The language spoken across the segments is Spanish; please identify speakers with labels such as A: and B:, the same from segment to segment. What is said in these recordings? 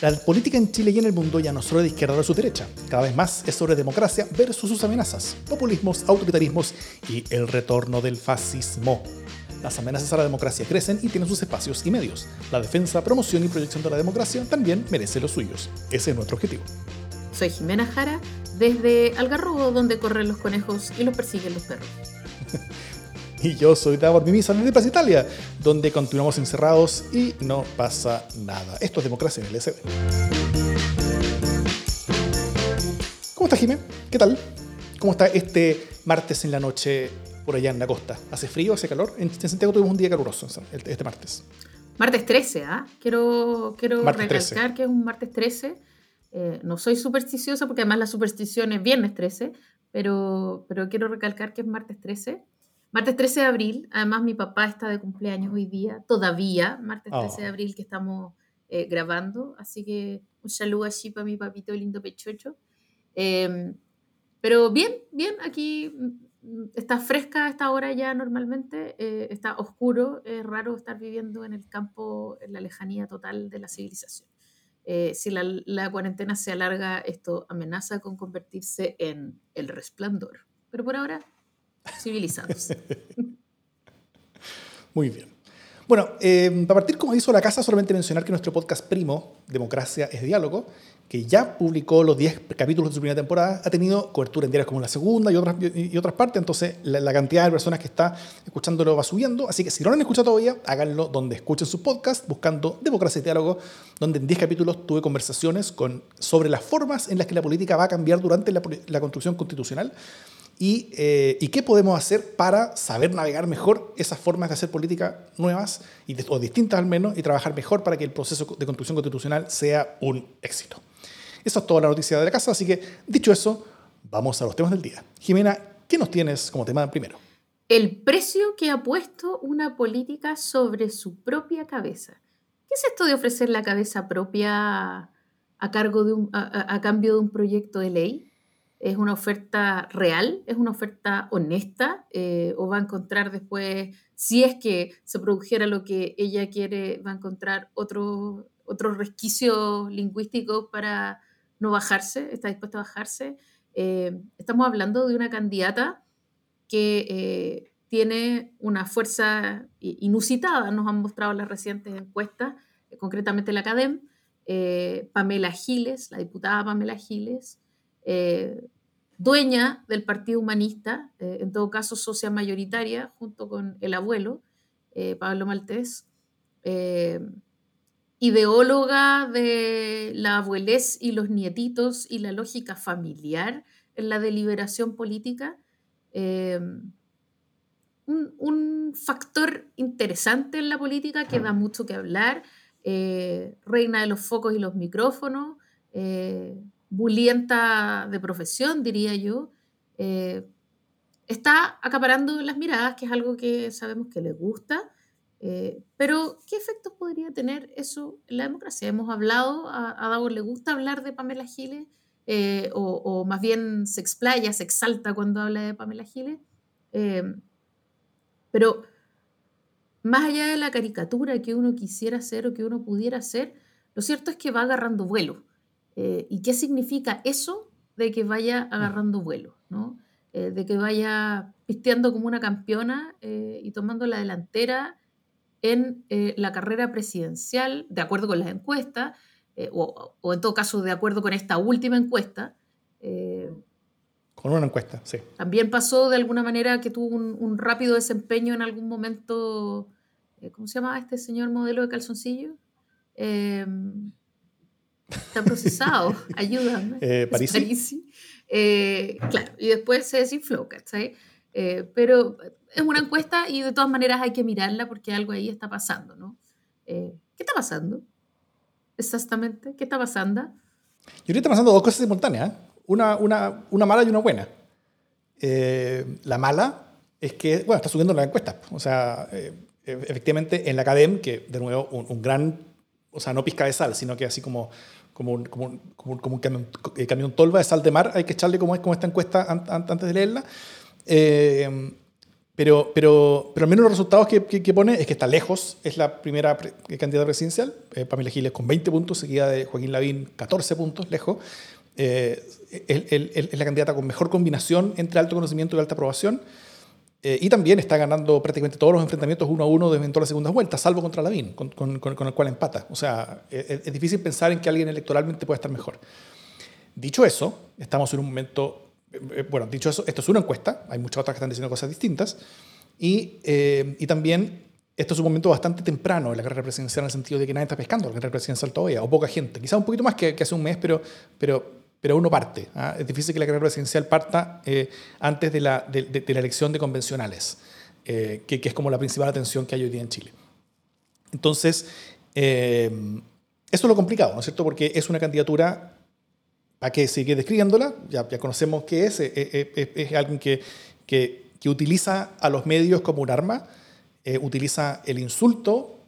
A: La política en Chile y en el mundo ya no solo de izquierda su derecha, cada vez más es sobre democracia versus sus amenazas, populismos, autoritarismos y el retorno del fascismo. Las amenazas a la democracia crecen y tienen sus espacios y medios. La defensa, promoción y proyección de la democracia también merece los suyos. Ese es nuestro objetivo.
B: Soy Jimena Jara, desde Algarrobo, donde corren los conejos y los persiguen los perros.
A: y yo soy Davor Mimisa desde Plaza Italia, donde continuamos encerrados y no pasa nada. Esto es democracia en el SD. ¿Cómo está Jimé? ¿Qué tal? ¿Cómo está este martes en la noche por allá en la costa? ¿Hace frío, hace calor? En Santiago tuvimos un día caluroso este martes.
B: Martes 13, ¿ah? Quiero, quiero recalcar que es un martes 13. Eh, no soy supersticiosa porque además la superstición es viernes 13, pero, pero quiero recalcar que es martes 13. Martes 13 de abril, además mi papá está de cumpleaños hoy día, todavía, martes 13 de abril que estamos eh, grabando, así que un saludo allí para mi papito lindo pechocho. Em, pero bien, bien, aquí mm, está fresca a esta hora ya normalmente, eh, está oscuro, es raro estar viviendo en el campo, en la lejanía total de la civilización. Eh, si la, la, cuarentena se alarga, esto amenaza con convertirse en el resplandor. Pero por ahora civilizados.
A: Muy bien. Bueno, eh, para partir como hizo la casa, solamente mencionar que nuestro podcast primo, Democracia es Diálogo, que ya publicó los 10 capítulos de su primera temporada, ha tenido cobertura en diarios como la segunda y otras, y otras partes, entonces la, cantidad de personas que está escuchándolo va subiendo, así que si no lo han escuchado todavía, háganlo donde escuchen su podcast, buscando Democracia y Diálogo, donde en 10 capítulos tuve conversaciones con, sobre las formas en las que la política va a cambiar durante la, la construcción constitucional eh, y, qué podemos hacer para saber navegar mejor esas formas de hacer política nuevas y o distintas al menos y trabajar mejor para que el proceso de construcción constitucional sea un éxito. Eso es toda la noticia de la casa, así que dicho eso, vamos a los temas del día. Jimena, ¿qué nos tienes como tema primero?
B: El precio que ha puesto una política sobre su propia cabeza. ¿Qué es esto de ofrecer la cabeza propia a, cargo de a cambio de un proyecto de ley? Es una oferta real, es una oferta honesta, eh, o va a encontrar después, si es que se produjera lo que ella quiere, va a encontrar otro, otro resquicio lingüístico para no bajarse, está dispuesta a bajarse. Eh, estamos hablando de una candidata que eh, tiene una fuerza inusitada, nos han mostrado las recientes encuestas, concretamente la CADEM, Pamela Giles, la diputada Pamela Giles, eh, dueña del Partido Humanista, eh, en todo caso socia mayoritaria, junto con el abuelo, eh, Pablo Maltés, ideóloga de la abuelez y los nietitos y la lógica familiar en la deliberación política. Un, factor interesante en la política que da mucho que hablar, reina de los focos y los micrófonos, bulienta de profesión, diría yo, eh, está acaparando las miradas, que es algo que sabemos que le gusta, eh, pero ¿qué efectos podría tener eso en la democracia? Hemos hablado, a, a le gusta hablar de Pamela Giles, eh, o, más bien se explaya, se exalta cuando habla de Pamela Giles, pero más allá de la caricatura que uno quisiera hacer o que uno pudiera hacer, lo cierto es que va agarrando vuelo. Eh, ¿Y qué significa eso de que vaya mm. agarrando vuelo? ¿no? Eh, de que vaya pisteando como una campeona eh, y tomando la delantera en la carrera presidencial, de acuerdo con las encuestas, o, o, en todo caso de acuerdo con esta última encuesta.
A: con una encuesta, sí.
B: También pasó de alguna manera que tuvo un, un rápido desempeño en algún momento, ¿cómo se llamaba este señor modelo de calzoncillo? Está procesado, ayúdame.
A: Eh, París.
B: Eh, claro, y después se desinfló, ¿cachai? Eh, pero es una encuesta y de todas maneras hay que mirarla porque algo ahí está pasando, ¿no? Eh, ¿Qué está pasando? Exactamente, ¿qué está pasando? Yo
A: creo que está pasando dos cosas simultáneas, una, una, una mala y una buena. la mala es que, bueno, está subiendo la encuesta. O sea, efectivamente en la academia, que de nuevo un, un gran, o sea, no pizca de sal, sino que así como como un, como un, como un camión, eh, camión, tolva de sal de mar, hay que echarle como es como esta encuesta antes de leerla. Eh, Pero, pero, pero al menos los resultados que, que, pone es que está lejos, es la primera candidata presidencial, eh, Pamela Giles con 20 puntos, seguida de Joaquín Lavín 14 puntos, lejos. Eh, es la candidata con mejor combinación entre alto conocimiento y alta aprobación. Eh, y también está ganando prácticamente todos los enfrentamientos uno a uno desde todas las segundas vueltas, salvo contra Lavín, con, con, el cual empata. O sea, es, es, difícil pensar en que alguien electoralmente pueda estar mejor. Dicho eso, estamos en un momento eh, bueno, dicho eso, esto es una encuesta, hay muchas otras que están diciendo cosas distintas, y, eh, y también esto es un momento bastante temprano en la carrera presidencial en el sentido de que nadie está pescando la carrera presidencial todavía, o poca gente, quizás un poquito más que, que, hace un mes, pero, pero, pero uno parte. ¿ah? Es difícil que la carrera presidencial parta eh, antes de la, de, de, la, elección de convencionales, que, que, es como la principal atención que hay hoy día en Chile. Entonces, eso es lo complicado, ¿no es cierto? Porque es una candidatura ¿Para qué sigue describiéndola? Ya, ya conocemos qué es. Es, eh, eh, eh, es, alguien que, que, que, utiliza a los medios como un arma, utiliza el insulto,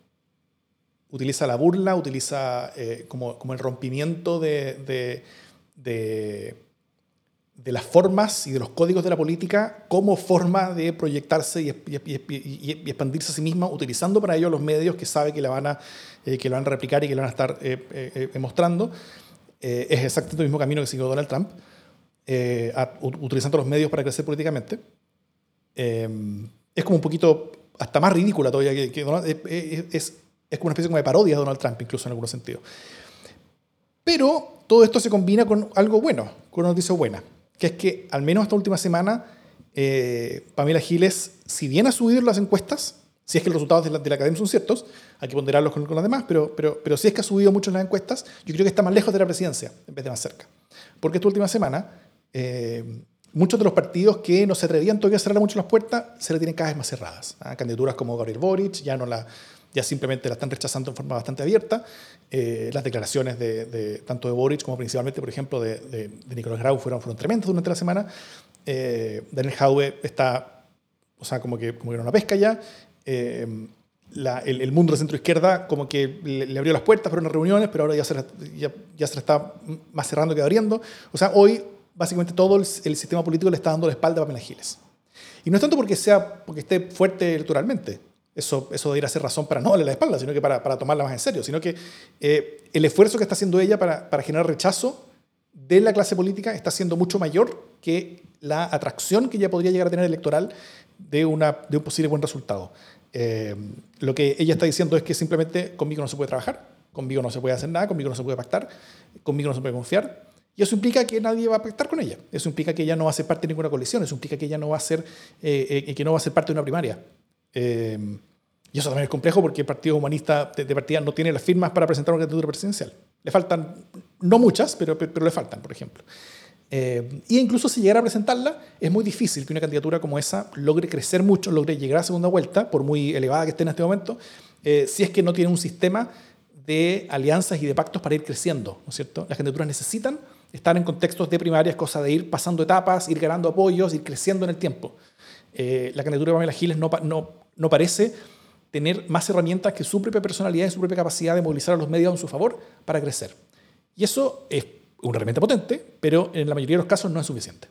A: utiliza la burla, utiliza como, como, el rompimiento de, de, de, las formas y de los códigos de la política como forma de proyectarse y, y, y expandirse a sí misma, utilizando para ello los medios que sabe que la van a, que lo van a replicar y que lo van a estar mostrando. Eh, es exactamente el mismo camino que siguió Donald Trump, eh, utilizando los medios para crecer políticamente. Eh, es como un poquito, hasta más ridícula todavía que, Donald, es, es, como una especie como de parodia de Donald Trump, incluso en algunos sentidos. Pero todo esto se combina con algo bueno, con una noticia buena, que es que al menos esta última semana Pamela Giles, si bien ha subido las encuestas, si es que los resultados de la, de la academia son ciertos, hay que ponderarlos con, con los demás, pero, pero, pero si es que ha subido mucho en las encuestas, yo creo que está más lejos de la presidencia en vez de más cerca. Porque esta última semana, eh, muchos de los partidos que no se atrevían todavía a cerrar mucho las puertas, se le tienen cada vez más cerradas. ¿ah? Candidaturas como Gabriel Boric ya, no la, ya simplemente la están rechazando en forma bastante abierta. Eh, las declaraciones de, tanto de Boric como principalmente, por ejemplo, de, de, de Nicolás Grau fueron, fueron tremendas durante la semana. Eh, Daniel Jaue está, o sea, como que, como que era una pesca ya. Eh, el, mundo de centro izquierda como que le, le, abrió las puertas para unas reuniones, pero ahora ya se, ya, ya se está más cerrando que abriendo. O sea, hoy básicamente todo el, el, sistema político le está dando la espalda a Pamela Giles. Y no es tanto porque, sea, porque esté fuerte electoralmente, eso, eso debería ser razón para no darle la espalda, sino que para, para tomarla más en serio, sino que eh, el esfuerzo que está haciendo ella para, para generar rechazo de la clase política está siendo mucho mayor que la atracción que ella podría llegar a tener electoral de, una, de un posible buen resultado. Eh, lo que ella está diciendo es que simplemente conmigo no se puede trabajar, conmigo no se puede hacer nada, conmigo no se puede pactar, conmigo no se puede confiar. Y eso implica que nadie va a pactar con ella. Eso implica que ella no va a ser parte de ninguna coalición. Eso implica que ella no va a ser, eh, eh, que no va a ser parte de una primaria. Eh, y eso también es complejo porque el Partido Humanista de, de, partida no tiene las firmas para presentar una candidatura presidencial. Le faltan, no muchas, pero, pero, pero le faltan, por ejemplo. Eh, y incluso si llegara a presentarla, es muy difícil que una candidatura como esa logre crecer mucho, logre llegar a segunda vuelta, por muy elevada que esté en este momento, eh, si es que no tiene un sistema de alianzas y de pactos para ir creciendo, ¿no es cierto? Las candidaturas necesitan estar en contextos de primarias, cosa de ir pasando etapas, ir ganando apoyos, ir creciendo en el tiempo. Eh, la candidatura de Pamela Giles no, no, no parece tener más herramientas que su propia personalidad y su propia capacidad de movilizar a los medios en su favor para crecer. Y eso es una herramienta potente, pero en la mayoría de los casos no es suficiente.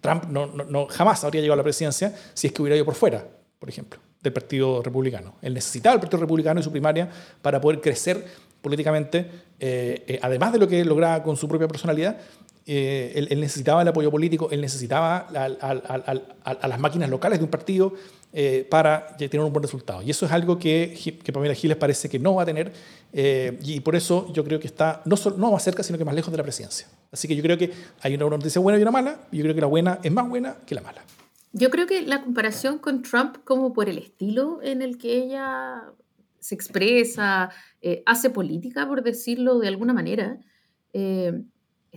A: Trump no, no, no, jamás habría llegado a la presidencia si es que hubiera ido por fuera, por ejemplo, del Partido Republicano. Él necesitaba el Partido Republicano y su primaria para poder crecer políticamente, eh, eh, además de lo que lograba con su propia personalidad, eh, él, él, necesitaba el apoyo político, él necesitaba a, a, a, a las máquinas locales de un partido eh, para tener un buen resultado. Y eso es algo que, que Pamela Giles parece que no va a tener eh, y por eso yo creo que está no, solo, no más cerca, sino que más lejos de la presidencia. Así que yo creo que hay una noticia buena y una mala, y yo creo que la buena es más buena que la mala.
B: Yo creo que la comparación con Trump, como por el estilo en el que ella se expresa, eh, hace política, por decirlo de alguna manera, eh,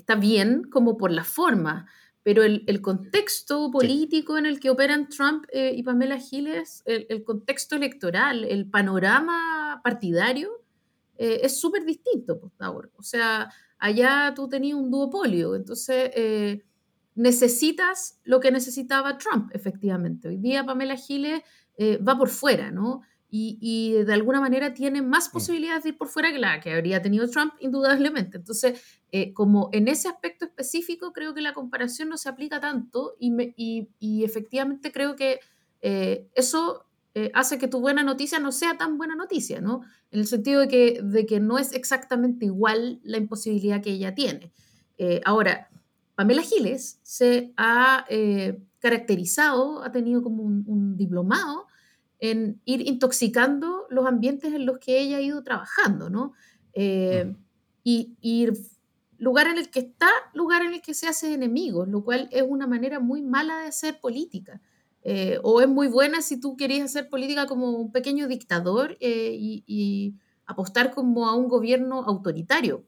B: está bien como por la forma, pero el, el contexto político sí. en el que operan Trump eh, y Pamela Giles, el, el, contexto electoral, el panorama partidario, eh, es súper distinto, por favor. O sea, allá tú tenías un duopolio, entonces eh, necesitas lo que necesitaba Trump, efectivamente. Hoy día Pamela Giles va por fuera, ¿no? y, y, de alguna manera tiene más posibilidades de ir por fuera que la que habría tenido Trump, indudablemente. Entonces, eh, como en ese aspecto específico, creo que la comparación no se aplica tanto y, me, y, y efectivamente creo que eso hace que tu buena noticia no sea tan buena noticia, ¿no? En el sentido de que, de que no es exactamente igual la imposibilidad que ella tiene. ahora, Pamela Giles se ha caracterizado, ha tenido como un, diplomado en ir intoxicando los ambientes en los que ella ha ido trabajando, ¿no? Eh, y, ir lugar en el que está, lugar en el que se hace enemigos, lo cual es una manera muy mala de hacer política. Eh, o es muy buena si tú querías hacer política como un pequeño dictador eh, y, y, apostar como a un gobierno autoritario.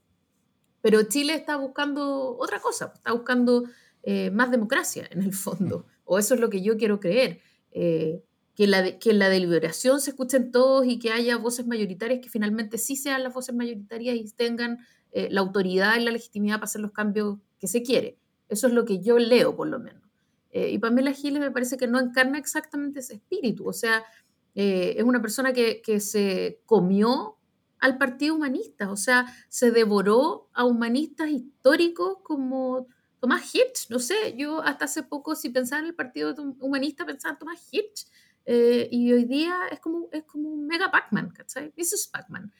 B: Pero Chile está buscando otra cosa, está buscando eh, más democracia en el fondo, mm. o eso es lo que yo quiero creer, que, la que en la deliberación se escuchen todos y que haya voces mayoritarias que finalmente sí sean las voces mayoritarias y tengan eh, la autoridad y la legitimidad para hacer los cambios que se quiere. Eso es lo que yo leo, por lo menos. y Pamela Giles me parece que no encarna exactamente ese espíritu, o sea, es una persona que, que se comió al Partido Humanista, o sea, se devoró a humanistas históricos como Tomás Hirsch, no sé, yo hasta hace poco si pensaba en el Partido Humanista pensaba en Tomás Hirsch eh, y hoy día es como, es como un mega Pac-Man, ¿cachai? Mrs. Pac-Man.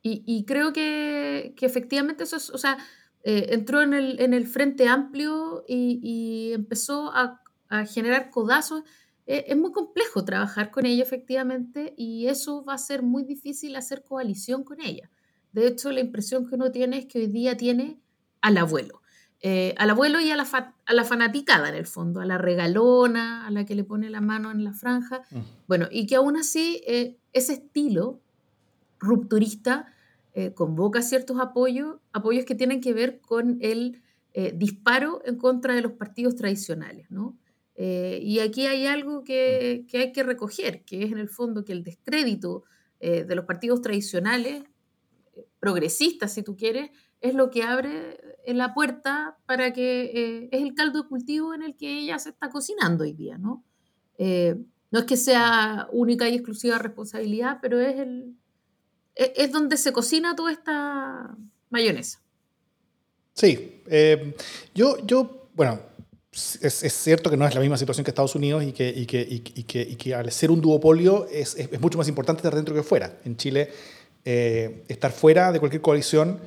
B: Y, creo que, que, efectivamente eso es, o sea, eh, entró en el, en el, Frente Amplio y, empezó a, a, generar codazos. Eh, es muy complejo trabajar con ella, efectivamente, y eso va a ser muy difícil hacer coalición con ella. De hecho, la impresión que uno tiene es que hoy día tiene al abuelo. Eh, al abuelo y a la, a la, fanaticada en el fondo, a la regalona, a la que le pone la mano en la franja. Bueno, y que aún así eh, ese estilo rupturista eh, convoca ciertos apoyos, apoyos que tienen que ver con el disparo en contra de los partidos tradicionales. ¿no? y aquí hay algo que, que, hay que recoger, que es en el fondo que el descrédito de los partidos tradicionales, progresistas si tú quieres, es lo que abre eh, la puerta para que eh, es el caldo de cultivo en el que ella se está cocinando hoy día, ¿no? Eh, no es que sea única y exclusiva responsabilidad, pero es, el, es, donde se cocina toda esta mayonesa.
A: Sí, yo, yo, bueno, es, cierto que no es la misma situación que Estados Unidos y que, y que, y que, y que al ser un duopolio es, es, mucho más importante estar dentro que fuera. En Chile, estar fuera de cualquier coalición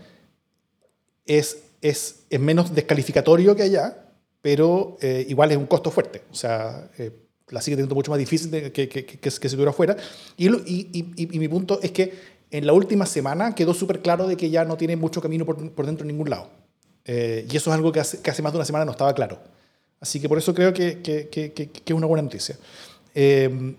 A: es, es, menos descalificatorio que allá, pero eh, igual es un costo fuerte. O sea, eh, la sigue teniendo mucho más difícil que, que, que, si estuviera afuera. Y, y, y, mi punto es que en la última semana quedó súper claro de que ya no tiene mucho camino por, por dentro en ningún lado. Eh, y eso es algo que hace, que hace, más de una semana no estaba claro. Así que por eso creo que, es una buena noticia. Eh,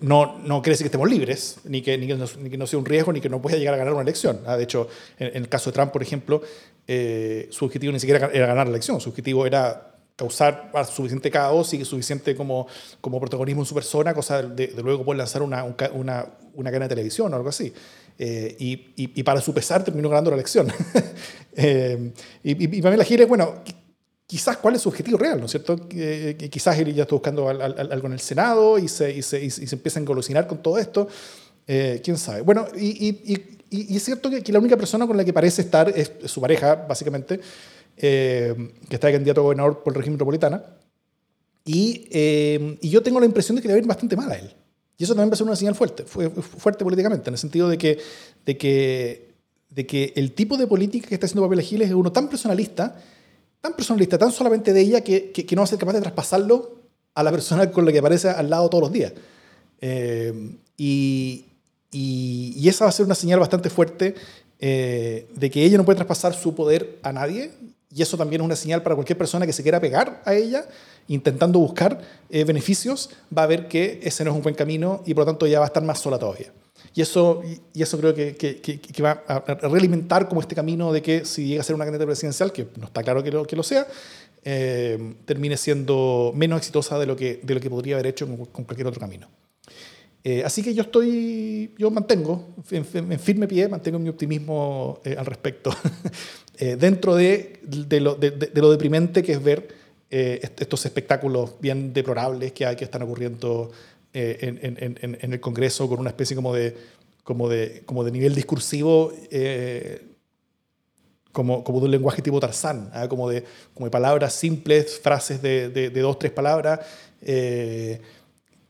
A: no, no quiere decir que estemos libres, ni que, ni que, no, sea un riesgo, ni que no pueda llegar a ganar una elección. Ah, de hecho, en, el caso de Trump, por ejemplo, eh, su objetivo ni siquiera era ganar la elección, su objetivo era causar suficiente caos y suficiente como, como protagonismo en su persona, cosa de, luego poder lanzar una, una, una, cadena de televisión o algo así. Eh, y, y, para su pesar terminó ganando la elección. y, y, Pamela Giles, bueno, quizás cuál es su objetivo real, ¿no es cierto? Que, quizás él ya está buscando algo en el Senado y se, y se, se empieza a engolosinar con todo esto. Eh, ¿Quién sabe? Bueno, y, es cierto que, la única persona con la que parece estar es, su pareja, básicamente, eh, que está de candidato a gobernador por el régimen metropolitana. Eh, y, yo tengo la impresión de que le va a ir bastante mal a él. Y eso también va a ser una señal fuerte, fuerte políticamente, en el sentido de que, de que, de que el tipo de política que está haciendo Papel Giles es uno tan personalista tan personalista, tan solamente de ella, que, que, no va a ser capaz de traspasarlo a la persona con la que aparece al lado todos los días. Eh, y, y, esa va a ser una señal bastante fuerte eh, de que ella no puede traspasar su poder a nadie. Y eso también es una señal para cualquier persona que se quiera pegar a ella, intentando buscar eh, beneficios, va a ver que ese no es un buen camino y por lo tanto ella va a estar más sola todavía. Y eso, y eso creo que, que, que, va a realimentar como este camino de que si llega a ser una candidata presidencial, que no está claro que lo, que lo sea, eh, termine siendo menos exitosa de lo que, de lo que podría haber hecho con, cualquier otro camino. Eh, así que yo estoy, yo mantengo en, firme pie, mantengo mi optimismo eh, al respecto, dentro de, de, lo, de, de, lo, deprimente que es ver estos espectáculos bien deplorables que hay que están ocurriendo eh, en, el Congreso con una especie como de, como de, como de nivel discursivo, eh, como, como de un lenguaje tipo Tarzán, ¿ah? como, de, como de palabras simples, frases de, de, dos, tres palabras, eh,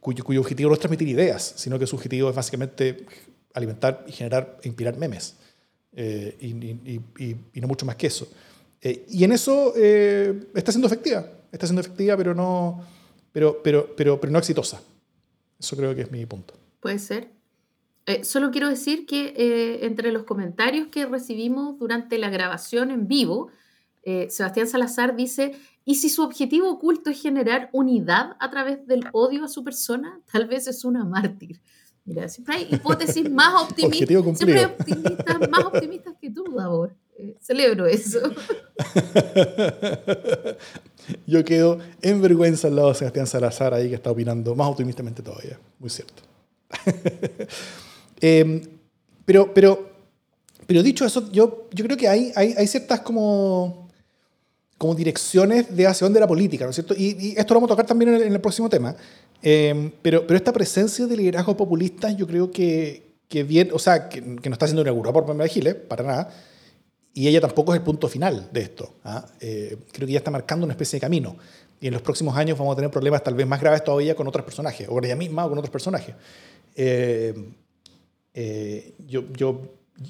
A: cuyo, cuyo objetivo no es transmitir ideas, sino que su objetivo es básicamente alimentar y generar e inspirar memes. Eh, y, y, y, no mucho más que eso. Eh, y en eso está siendo efectiva, está siendo efectiva, pero no, pero, pero, pero, pero no exitosa. Eso creo que es mi punto.
B: Puede ser. Eh, solo quiero decir que eh, entre los comentarios que recibimos durante la grabación en vivo, eh, Sebastián Salazar dice, ¿y si su objetivo oculto es generar unidad a través del odio a su persona? Tal vez es una mártir. Mira, siempre hay hipótesis más optimistas, siempre hay optimistas más optimistas que tú, Davor. celebro eso.
A: Yo quedo en vergüenza al lado de Sebastián Salazar ahí que está opinando más optimistamente todavía. Muy cierto. Em, pero, pero, pero dicho eso, yo, yo creo que hay, hay, hay ciertas como, como direcciones de hacia dónde la política, ¿no es cierto? Y, esto lo vamos a tocar también en el, próximo tema. Em, pero, pero esta presencia de liderazgos populistas yo creo que, que bien, o sea, que, que no está siendo inaugurada por Pamela Giles, para nada, y ella tampoco es el punto final de esto. ¿ah? Eh, creo que ya está marcando una especie de camino. Y en los próximos años vamos a tener problemas tal vez más graves todavía con otros personajes, o con ella misma o con otros personajes. Eh, eh, yo, yo,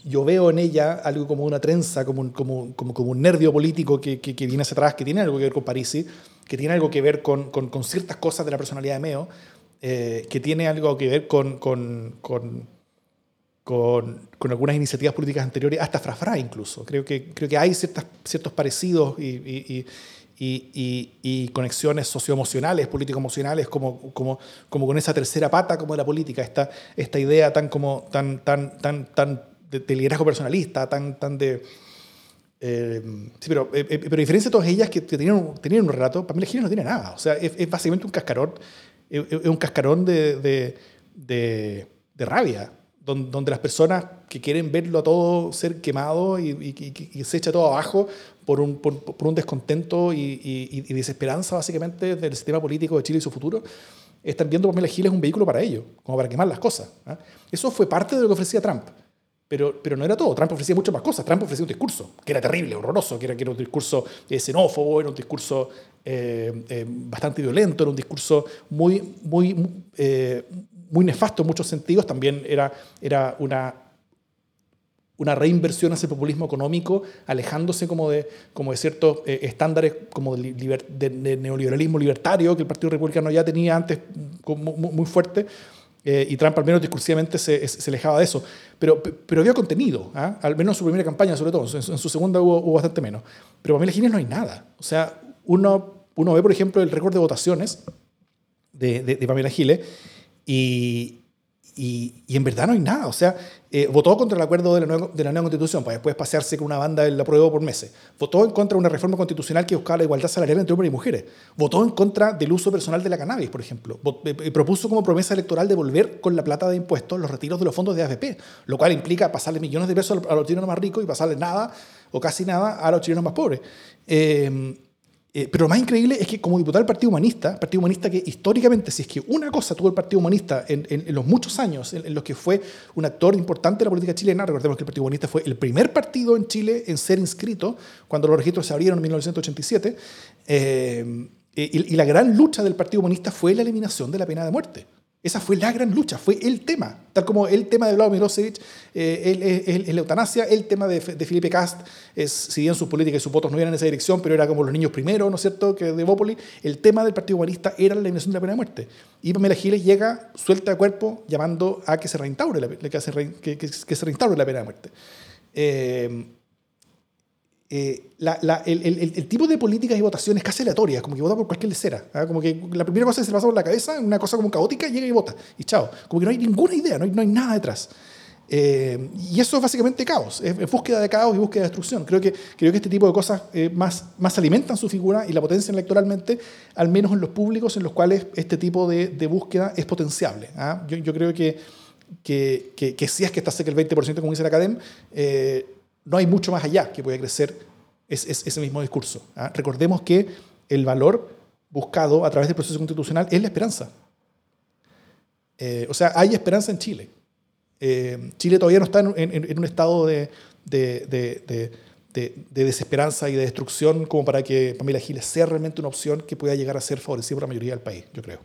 A: yo, veo en ella algo como una trenza, como un, como, como, como un nervio político que, que, viene hacia atrás, que tiene algo que ver con Parisi, que tiene algo que ver con, con, con ciertas cosas de la personalidad de Meo, eh, que tiene algo que ver con, con, algunas iniciativas políticas anteriores, hasta Frafra incluso. Creo que, creo que hay ciertas, ciertos parecidos y, y, y, y, conexiones socioemocionales, político-emocionales, como, como, como con esa tercera pata como de la política, esta, esta idea tan, como, tan, tan, tan, tan de, liderazgo personalista, tan, tan de... Eh, sí, pero, eh, eh, pero a diferencia de todas ellas que, tenían, tenían un relato, Pamela Giles no tiene nada. O sea, es, básicamente un cascarón, es, un cascarón de, de, de, rabia, donde, las personas que quieren verlo a todo ser quemado y, se echa todo abajo por un, por, un descontento y, y, desesperanza básicamente del sistema político de Chile y su futuro, están viendo Pamela Giles un vehículo para ello, como para quemar las cosas. ¿ah? Eso fue parte de lo que ofrecía Trump. Pero, pero no era todo. Trump ofrecía muchas más cosas. Trump ofrecía un discurso que era terrible, horroroso, que era, que era un discurso eh, xenófobo, era un discurso eh, eh, bastante violento, era un discurso muy, muy, muy nefasto en muchos sentidos. También era, era una una reinversión hacia el populismo económico, alejándose como de, como de ciertos eh, estándares como de, neoliberalismo libertario que el Partido Republicano ya tenía antes muy, fuerte, eh, y Trump al menos discursivamente se, se, alejaba de eso. Pero, pero había contenido, ¿ah? al menos en su primera campaña sobre todo, en, su segunda hubo, bastante menos. Pero Pamela Giles no hay nada. O sea, uno, uno ve, por ejemplo, el récord de votaciones de, de, de Pamela Giles y, y, en verdad no hay nada. O sea, eh, votó contra el acuerdo de la, nueva, de la nueva constitución para después pasearse con una banda del apruebo por meses. Votó en contra de una reforma constitucional que buscaba la igualdad salarial entre hombres y mujeres. Votó en contra del uso personal de la cannabis, por ejemplo. Eh, eh, propuso como promesa electoral devolver con la plata de impuestos los retiros de los fondos de AFP, lo cual implica pasarle millones de pesos a los chilenos más ricos y pasarle nada o casi nada a los chilenos más pobres. Eh, pero lo más increíble es que como diputado del Partido Humanista, Partido Humanista que históricamente, si es que una cosa tuvo el Partido Humanista en, los muchos años en, los que fue un actor importante de la política chilena, recordemos que el Partido Humanista fue el primer partido en Chile en ser inscrito cuando los registros se abrieron en 1987, eh, y la gran lucha del Partido Humanista fue la eliminación de la pena de muerte. Esa fue la gran lucha, fue el tema. Tal como el tema de Vlado Milosevic eh, es la eutanasia, el tema de, Felipe Cast si bien sus políticas y sus votos no iban en esa dirección, pero era como los niños primero, ¿no es cierto?, que de Bópoli, el tema del Partido Humanista era la eliminación de la pena de muerte. Y Pamela Giles llega, suelta de cuerpo, llamando a que se reinstaure la, que, se reinstaure la pena de muerte. Eh, eh, el, tipo de políticas y votaciones casi aleatorias, como que vota por cualquier lecera. ¿ah? Como que la primera cosa que se le pasa por la cabeza, una cosa como caótica, llega y vota. Y chao. Como que no hay ninguna idea, no hay, no hay nada detrás. Eh, y eso es básicamente caos, es, búsqueda de caos y búsqueda de destrucción. Creo que, creo que este tipo de cosas eh, más, más alimentan su figura y la potencian electoralmente, al menos en los públicos en los cuales este tipo de, de búsqueda es potenciable. ¿ah? Yo, yo, creo que, que, que, si es que está cerca el 20%, como dice la academia, no hay mucho más allá que pueda crecer ese mismo discurso. ¿ah? Recordemos que el valor buscado a través del proceso constitucional es la esperanza. Eh, o sea, hay esperanza en Chile. Eh, Chile todavía no está en, un estado de, de, desesperanza y de destrucción como para que Pamela Giles sea realmente una opción que pueda llegar a ser favorecida por la mayoría del país, yo creo.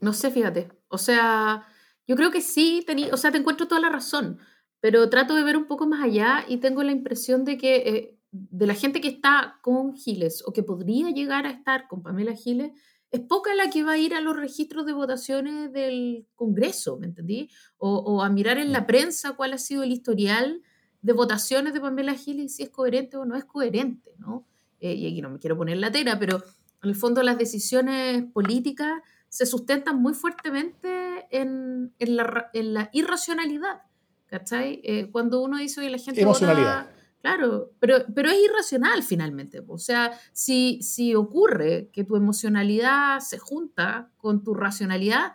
B: No sé, fíjate. O sea, yo creo que sí, o sea, te encuentro toda la razón, pero trato de ver un poco más allá y tengo la impresión de que eh, de la gente que está con Giles o que podría llegar a estar con Pamela Giles, es poca la que va a ir a los registros de votaciones del Congreso, ¿me entendí? O, a mirar en la mm. prensa cuál ha sido el historial de votaciones de Pamela Giles y si es coherente o no es coherente, ¿no? Eh, y aquí no me quiero poner la tela, pero en el fondo las decisiones políticas se sustentan muy fuertemente en, la, irracionalidad, ¿cachai? Eh, cuando uno dice, oye, la gente
A: Emocionalidad.
B: Claro, pero, pero es irracional finalmente. O sea, si, si ocurre que tu emocionalidad se junta con tu racionalidad,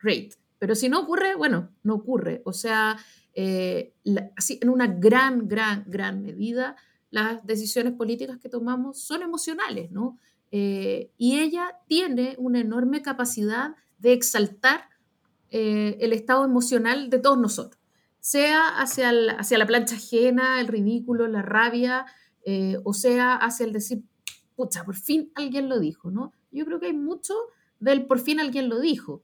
B: great. Pero si no ocurre, bueno, no ocurre. O sea, eh, así, en una gran, gran, gran medida, las decisiones políticas que tomamos son emocionales, ¿no? Eh, y ella tiene una enorme capacidad de exaltar eh, el estado emocional de todos nosotros sea hacia, hacia la plancha ajena, el ridículo, la rabia, eh, o sea hacia el decir, pucha, por fin alguien lo dijo, ¿no? Yo creo que hay mucho del por fin alguien lo dijo.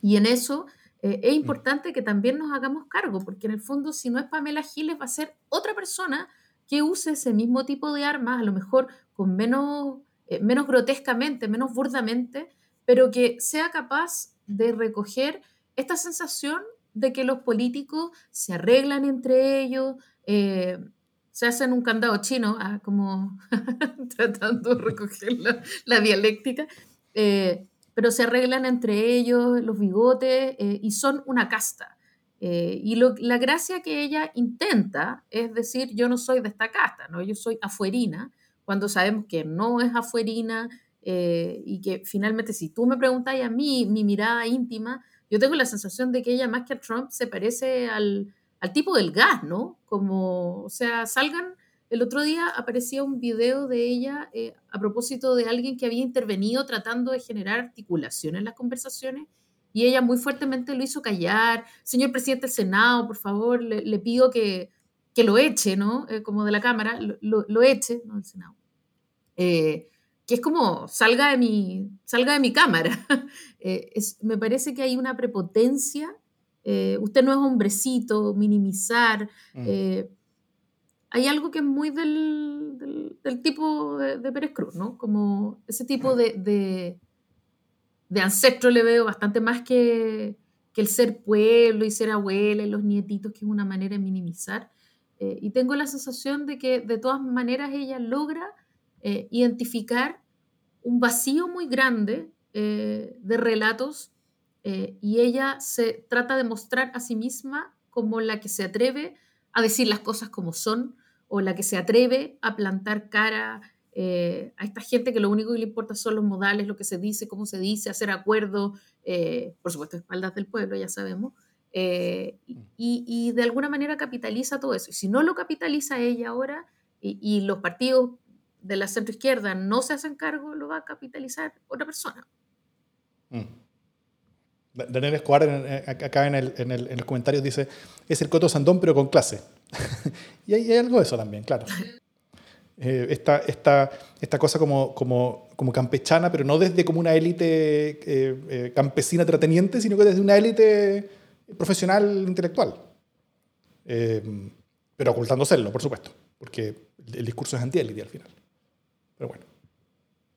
B: Y en eso eh, es mm. importante que también nos hagamos cargo, porque en el fondo, si no es Pamela Giles, va a ser otra persona que use ese mismo tipo de armas, a lo mejor con menos, eh, menos grotescamente, menos burdamente, pero que sea capaz de recoger esta sensación de que los políticos se arreglan entre ellos, eh, se hacen un candado chino, ah, como tratando de recoger la, dialéctica, eh, pero se arreglan entre ellos los bigotes eh, y son una casta. y la gracia que ella intenta es decir, yo no soy de esta casta, ¿no? yo soy afuerina, cuando sabemos que no es afuerina y que finalmente si tú me preguntas a mí, mi mirada íntima, yo tengo la sensación de que ella más que a Trump se parece al, tipo del gas, ¿no? Como, o sea, salgan, el otro día aparecía un video de ella eh, a propósito de alguien que había intervenido tratando de generar articulación en las conversaciones y ella muy fuertemente lo hizo callar. Señor presidente del Senado, por favor, le, pido que, lo eche, ¿no? Eh, como de la Cámara, lo, lo, eche, no del Senado. Eh, que es como salga de mi, salga de mi cámara. Eh, me parece que hay una prepotencia. Eh, usted no es hombrecito, minimizar. Mm. Eh, hay algo que es muy del, del, tipo de, Pérez Cruz, ¿no? Como ese tipo de, de, de, ancestro le veo bastante más que, que, el ser pueblo y ser abuela y los nietitos, que es una manera de minimizar. y tengo la sensación de que de todas maneras ella logra eh, identificar un vacío muy grande eh, de relatos eh, y ella se trata de mostrar a sí misma como la que se atreve a decir las cosas como son o la que se atreve a plantar cara a esta gente que lo único que le importa son los modales, lo que se dice, cómo se dice, hacer acuerdos, por supuesto, espaldas del pueblo, ya sabemos, y, y, de alguna manera capitaliza todo eso. Y si no lo capitaliza ella ahora, y, y los partidos de la centroizquierda no se hacen cargo, lo va a capitalizar otra persona. Mm.
A: Daniel Escobar acá en el, en, el, comentario dice, es el Coto Sandón pero con clase. y hay, algo de eso también, claro. Eh, esta, esta, cosa como, como, como, campechana, pero no desde como una élite eh, eh, campesina trateniente, sino que desde una élite profesional intelectual. pero ocultando serlo, por supuesto, porque el, discurso es antiélite al final. Pero bueno.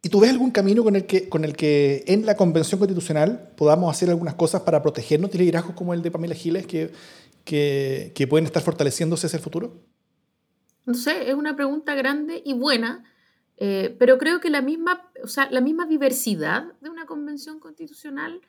A: ¿Y tú ves algún camino con el, que, con el que en la Convención Constitucional podamos hacer algunas cosas para protegernos de liderazgos como el de Pamela Giles que, que, pueden estar fortaleciéndose hacia el futuro?
B: No sé, es una pregunta grande y buena, eh, pero creo que la misma, o sea, la misma diversidad de una convención constitucional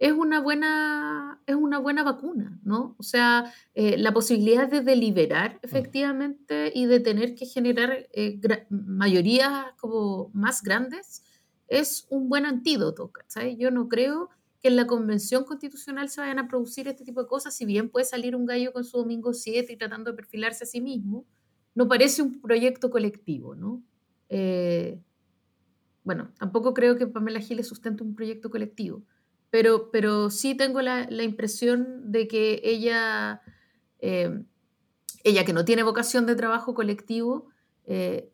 B: es una buena, es una buena vacuna, ¿no? O sea, eh, la posibilidad de deliberar mm. efectivamente y de tener que generar eh, mayorías como más grandes es un buen antídoto, ¿sabes? Yo no creo que en la convención constitucional se vayan a producir este tipo de cosas, si bien puede salir un gallo con su domingo 7 y tratando de perfilarse a sí mismo, no parece un proyecto colectivo, ¿no? Eh, bueno, tampoco creo que Pamela Giles sustente un proyecto colectivo pero, pero sí tengo la, impresión de que ella, eh, ella que no tiene vocación de trabajo colectivo, eh,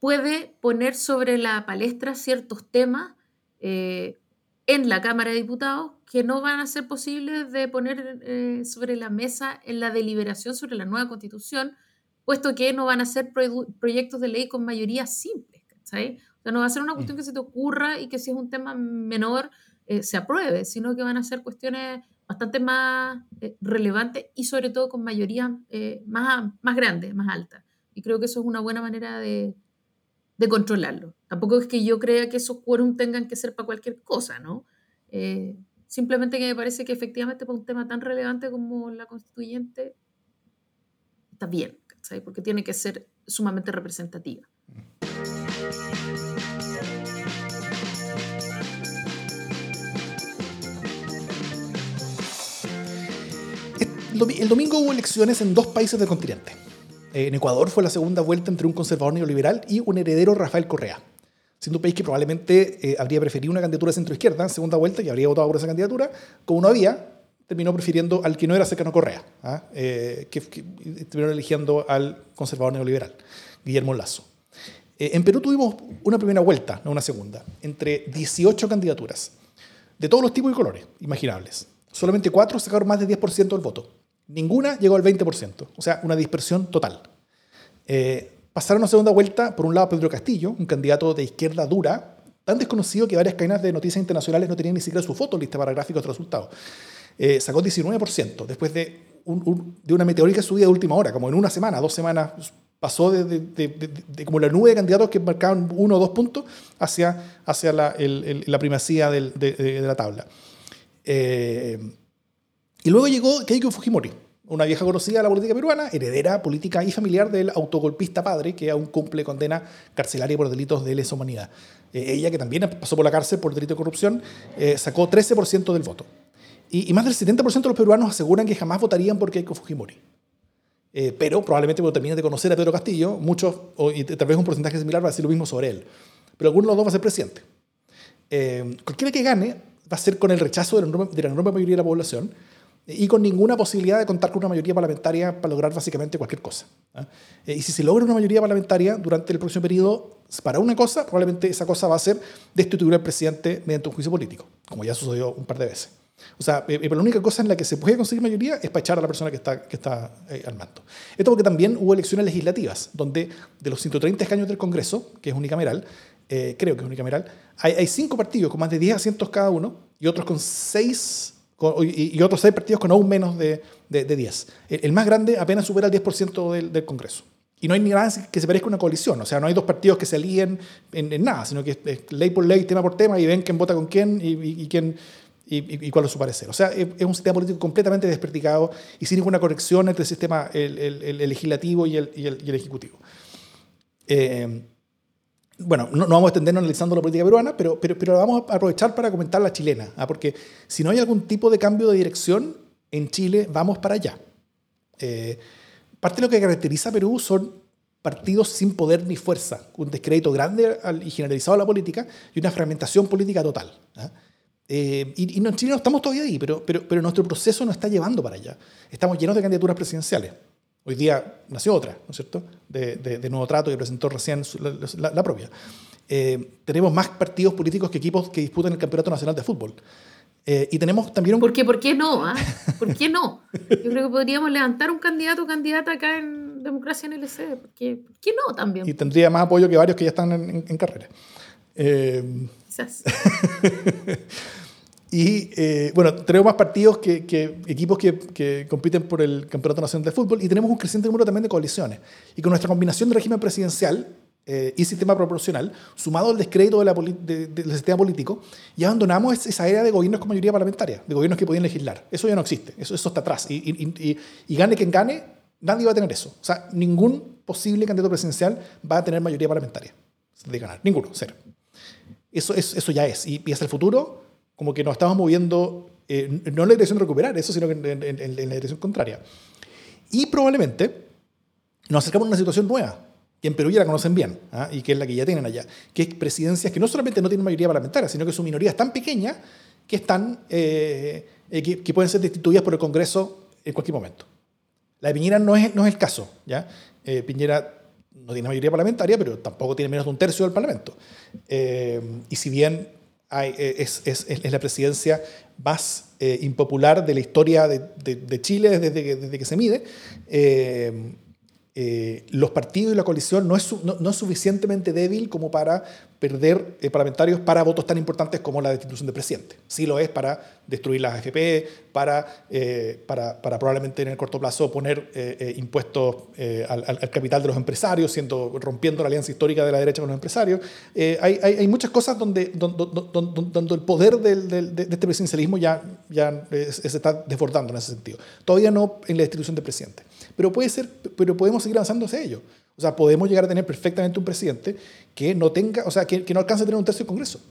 B: puede poner sobre la palestra ciertos temas eh, en la Cámara de Diputados que no van a ser posibles de poner eh, sobre la mesa en la deliberación sobre la nueva constitución, puesto que no van a ser proyectos de ley con mayoría simple. O sea, no va a ser una cuestión mm. que se te ocurra y que si es un tema menor se apruebe, sino que van a ser cuestiones bastante más relevantes y sobre todo con mayoría más, más grande, más alta. Y creo que eso es una buena manera de, de controlarlo. Tampoco es que yo crea que esos quórum tengan que ser para cualquier cosa, ¿no? Eh, simplemente que me parece que efectivamente para un tema tan relevante como la constituyente está bien, ¿sabes? porque tiene que ser sumamente representativa.
A: El domingo hubo elecciones en dos países del continente. Eh, en Ecuador fue la segunda vuelta entre un conservador neoliberal y un heredero Rafael Correa, siendo un país que probablemente eh, habría preferido una candidatura centro-izquierda en segunda vuelta y habría votado por esa candidatura. Como no había, terminó prefiriendo al que no era cercano Correa, ¿ah? eh, que, terminó eligiendo al conservador neoliberal, Guillermo Lazo. en Perú tuvimos una primera vuelta, no una segunda, entre 18 candidaturas, de todos los tipos y colores imaginables. Solamente cuatro sacaron más del 10% del voto. Ninguna llegó al 20%, o sea, una dispersión total. Eh, pasaron a segunda vuelta, por un lado, Pedro Castillo, un candidato de izquierda dura, tan desconocido que varias cadenas de noticias internacionales no tenían ni siquiera su foto lista para gráficos de resultados. Eh, sacó 19%, después de, de, una meteórica subida de última hora, como en una semana, dos semanas, pasó de, de, como la nube de candidatos que marcaban uno o dos puntos hacia, hacia la, la primacía de, la tabla. Eh, y luego llegó Keiko Fujimori, una vieja conocida de la política peruana, heredera política y familiar del autogolpista padre que aún cumple condena carcelaria por delitos de lesa humanidad. Eh, ella, que también pasó por la cárcel por delito de corrupción, eh, sacó 13% del voto. Y, más del 70% de los peruanos aseguran que jamás votarían por Keiko Fujimori. Eh, pero probablemente cuando terminen de conocer a Pedro Castillo, muchos, o, y tal vez un porcentaje similar, va a decir lo mismo sobre él. Pero alguno de los dos va a ser presidente. cualquiera que gane va a ser con el rechazo de la enorme mayoría de la población, y con ninguna posibilidad de contar con una mayoría parlamentaria para lograr básicamente cualquier cosa. ¿ah? Eh, y si se logra una mayoría parlamentaria durante el próximo periodo para una cosa, probablemente esa cosa va a ser destituir al presidente mediante un juicio político, como ya sucedió un par de veces. O sea, eh, la única cosa en la que se puede conseguir mayoría es para echar a la persona que está, que está eh, al mando. Esto porque también hubo elecciones legislativas, donde de los 130 escaños del Congreso, que es unicameral, creo que es unicameral, hay, hay cinco partidos con más de 10 asientos cada uno y otros con seis y, otros seis partidos con aún menos de, de, 10. El, más grande apenas supera el 10% del, del, Congreso. Y no hay ni nada que se parezca a una coalición. O sea, no hay dos partidos que se alíen en, nada, sino que es, ley por ley, tema por tema, y ven quién vota con quién y, quién, y, cuál es su parecer. O sea, es, un sistema político completamente desperticado y sin ninguna corrección entre el sistema el, el, legislativo y el, y el, ejecutivo. Eh, bueno, no, vamos a extendernos analizando la política peruana, pero, pero, vamos a aprovechar para comentar la chilena, ¿ah? porque si no hay algún tipo de cambio de dirección, en Chile vamos para allá. Eh, parte de lo que caracteriza a Perú son partidos sin poder ni fuerza, un descrédito grande y generalizado a la política y una fragmentación política total. ¿ah? Eh, y, y, en Chile no estamos todavía ahí, pero, pero, pero nuestro proceso nos está llevando para allá. Estamos llenos de candidaturas presidenciales. Hoy día nació otra, ¿no es cierto?, de, de, nuevo trato y presentó recién la, propia. Eh, tenemos más partidos políticos que equipos que disputan el Campeonato Nacional de Fútbol. Eh, y tenemos también un...
B: ¿Por qué, ¿Por qué no? Ah? ¿Por qué no? Yo creo que podríamos levantar un candidato o candidata acá en Democracia en LC. ¿Por qué, ¿Por qué no también?
A: Y tendría más apoyo que varios que ya están en, en carrera.
B: Eh... Quizás.
A: Y eh, bueno, tenemos más partidos que, equipos que, compiten por el Campeonato Nacional de Fútbol y tenemos un creciente número también de coaliciones. Y con nuestra combinación de régimen presidencial eh, y sistema proporcional, sumado al descrédito de la del sistema político, ya abandonamos esa era de gobiernos con mayoría parlamentaria, de gobiernos que podían legislar. Eso ya no existe, eso, eso está atrás. Y, y gane quien gane, nadie va a tener eso. O sea, ningún posible candidato presidencial va a tener mayoría parlamentaria de ganar. Ninguno, cero. Eso, eso, eso ya es. Y, y hacia el futuro como que nos estamos moviendo, eh, no en la dirección de recuperar eso, sino en, en, la dirección contraria. Y probablemente nos acercamos a una situación nueva, que en Perú ya la conocen bien, ¿ah? y que es la que ya tienen allá, que es presidencias que no solamente no tienen mayoría parlamentaria, sino que su minoría es tan pequeña que, están, eh, eh, que, pueden ser destituidas por el Congreso en cualquier momento. La de Piñera no es, no es el caso. ¿ya? Piñera no tiene mayoría parlamentaria, pero tampoco tiene menos de un tercio del Parlamento. Eh, y si bien eh, es, es, es, la presidencia más eh, impopular de la historia de, de, de Chile desde que, desde que se mide, eh, eh, los partidos y la coalición no es, no, no es suficientemente débil como para perder eh, parlamentarios para votos tan importantes como la destitución del presidente. Sí lo es para destruir las AFP, para, eh, para, para, probablemente en el corto plazo poner eh, eh impuestos eh, al, al, capital de los empresarios, siendo, rompiendo la alianza histórica de la derecha con los empresarios. Hay, hay, hay, muchas cosas donde, donde, donde, donde el poder del, del, de este presidencialismo ya, ya se está desbordando en ese sentido. Todavía no en la destitución del presidente. Pero, puede ser, pero podemos seguir avanzando hacia ello. O sea, podemos llegar a tener perfectamente un presidente que no tenga, o sea, que, que no alcance a tener un tercio del Congreso.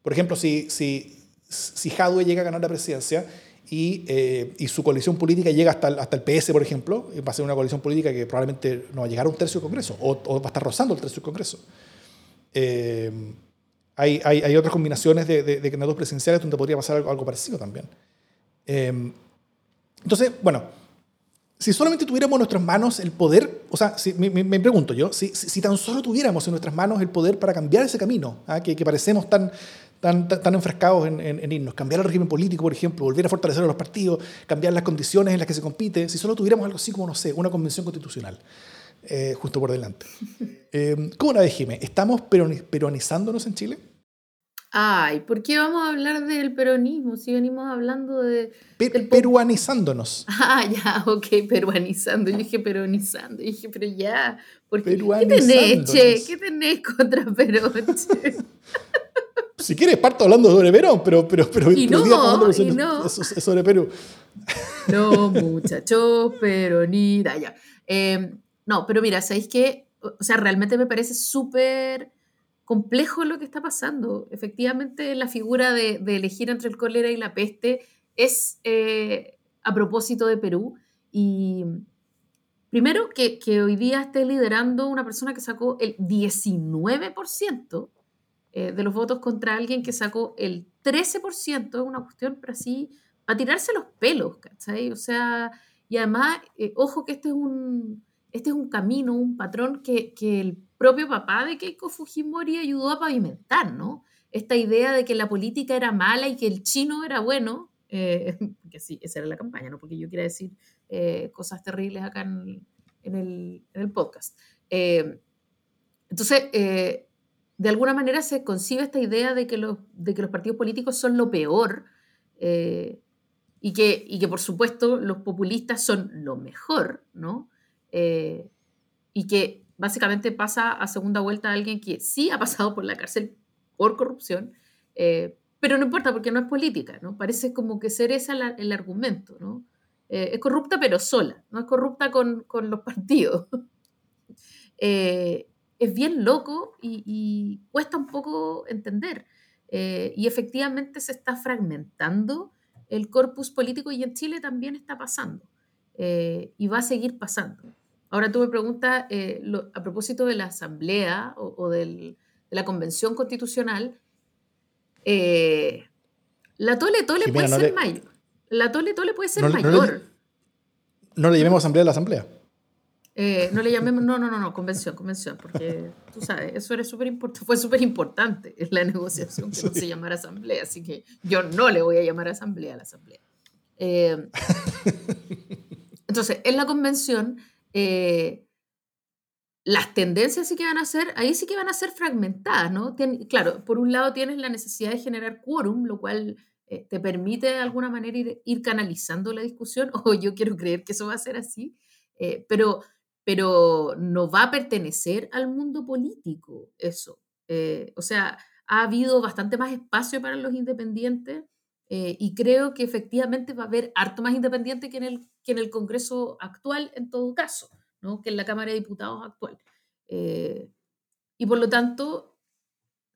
A: Por ejemplo, si, si, si Jadwe llega a ganar la presidencia y, eh, y, su coalición política llega hasta el, hasta el PS, por ejemplo, va a ser una coalición política que probablemente no va a llegar a un tercio del Congreso o, o va a estar rozando el tercio del Congreso. Eh, hay, hay, hay, otras combinaciones de, de, de, candidatos presidenciales donde podría pasar algo, algo parecido también. Eh, entonces, bueno, si solamente tuviéramos en nuestras manos el poder, o sea, me, pregunto yo, si, tan solo tuviéramos en nuestras manos el poder para cambiar ese camino, ¿ah? que, parecemos tan, tan, en, en, cambiar el régimen político, por ejemplo, volver a fortalecer a los partidos, cambiar las condiciones en las que se compite, si solo tuviéramos algo así como, no sé, una convención constitucional, eh, justo por delante. Eh, ¿Cómo la de ¿Estamos peronizándonos en Chile?
B: Ay, ¿por qué vamos a hablar del peronismo si venimos hablando de...
A: Per peruanizándonos.
B: Ah, ya, ok, peruanizando. Yo dije peronizando. Yo dije, pero ya, ¿por qué, ¿qué tenés, che? ¿Qué tenés contra Perón, che?
A: si quieres, parto hablando sobre Perón, pero... pero, pero
B: y no, y
A: sobre,
B: no.
A: sobre Perú.
B: No, muchachos, peronita, ya. Eh, no, pero mira, ¿sabéis qué? O sea, realmente me parece súper complejo lo que está pasando. Efectivamente, la figura de, elegir entre el cólera y la peste es eh, a propósito de Perú. Y primero, que, hoy día esté liderando una persona que sacó el 19% eh, de los votos contra alguien que sacó el 13%, es una cuestión, pero así, a tirarse los pelos, ¿cachai? O sea, y además, eh, ojo que este es un, este es un camino, un patrón que, que el propio papá de Keiko Fujimori ayudó a pavimentar, ¿no? Esta idea de que la política era mala y que el chino era bueno, eh, que sí, esa era la campaña, no porque yo quiera decir eh, cosas terribles acá en, el, podcast. Eh, entonces, de alguna manera se concibe esta idea de que los, de que los partidos políticos son lo peor y, que, y que, por supuesto, los populistas son lo mejor, ¿no? Y que básicamente pasa a segunda vuelta a alguien que sí ha pasado por la cárcel por corrupción, eh, pero no importa porque no es política, ¿no? Parece como que ser ese el, argumento, ¿no? Eh, es corrupta pero sola, no es corrupta con, con los partidos. eh, es bien loco y, cuesta un poco entender. Y efectivamente se está fragmentando el corpus político y en Chile también está pasando. Y va a seguir pasando. Ahora tú me preguntas, eh, lo, a propósito de la asamblea o, o del, de la convención constitucional, eh, la tole tole puede no ser le, mayor. La tole tole puede ser no, mayor.
A: No le, no le llamemos asamblea a la asamblea.
B: Eh, no le llamemos, no, no, no, no, convención, convención, porque tú sabes, eso era súper importante, fue súper importante en la negociación que sí. no se llamara asamblea, así que yo no le voy a llamar asamblea a la asamblea. Eh, entonces, en la convención eh, las tendencias sí que van a ser, ahí sí que van a ser fragmentadas, ¿no? Claro, por un lado tienes la necesidad de generar quórum, lo cual eh, te permite de alguna manera ir, ir, canalizando la discusión, o yo quiero creer que eso va a ser así, eh, pero, pero no va a pertenecer al mundo político eso. Eh, o sea, ha habido bastante más espacio para los independientes eh, y creo que efectivamente va a haber harto más independiente que en el, que en el Congreso actual, en todo caso, ¿no? que en la Cámara de Diputados actual. Eh, y por lo tanto,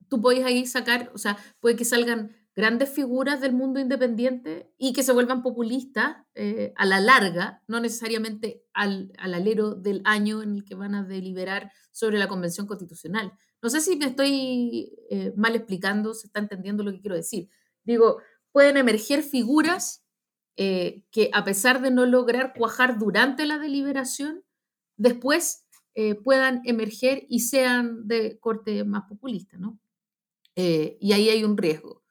B: tú puedes ahí sacar, o sea, puede que salgan grandes figuras del mundo independiente y que se vuelvan populistas eh, a la larga, no necesariamente al, al, alero del año en el que van a deliberar sobre la Convención Constitucional. No sé si me estoy eh, mal explicando, se está entendiendo lo que quiero decir. Digo, pueden emerger figuras eh, que a pesar de no lograr cuajar durante la deliberación, después puedan emerger y sean de corte más populista, ¿no? y ahí hay un riesgo,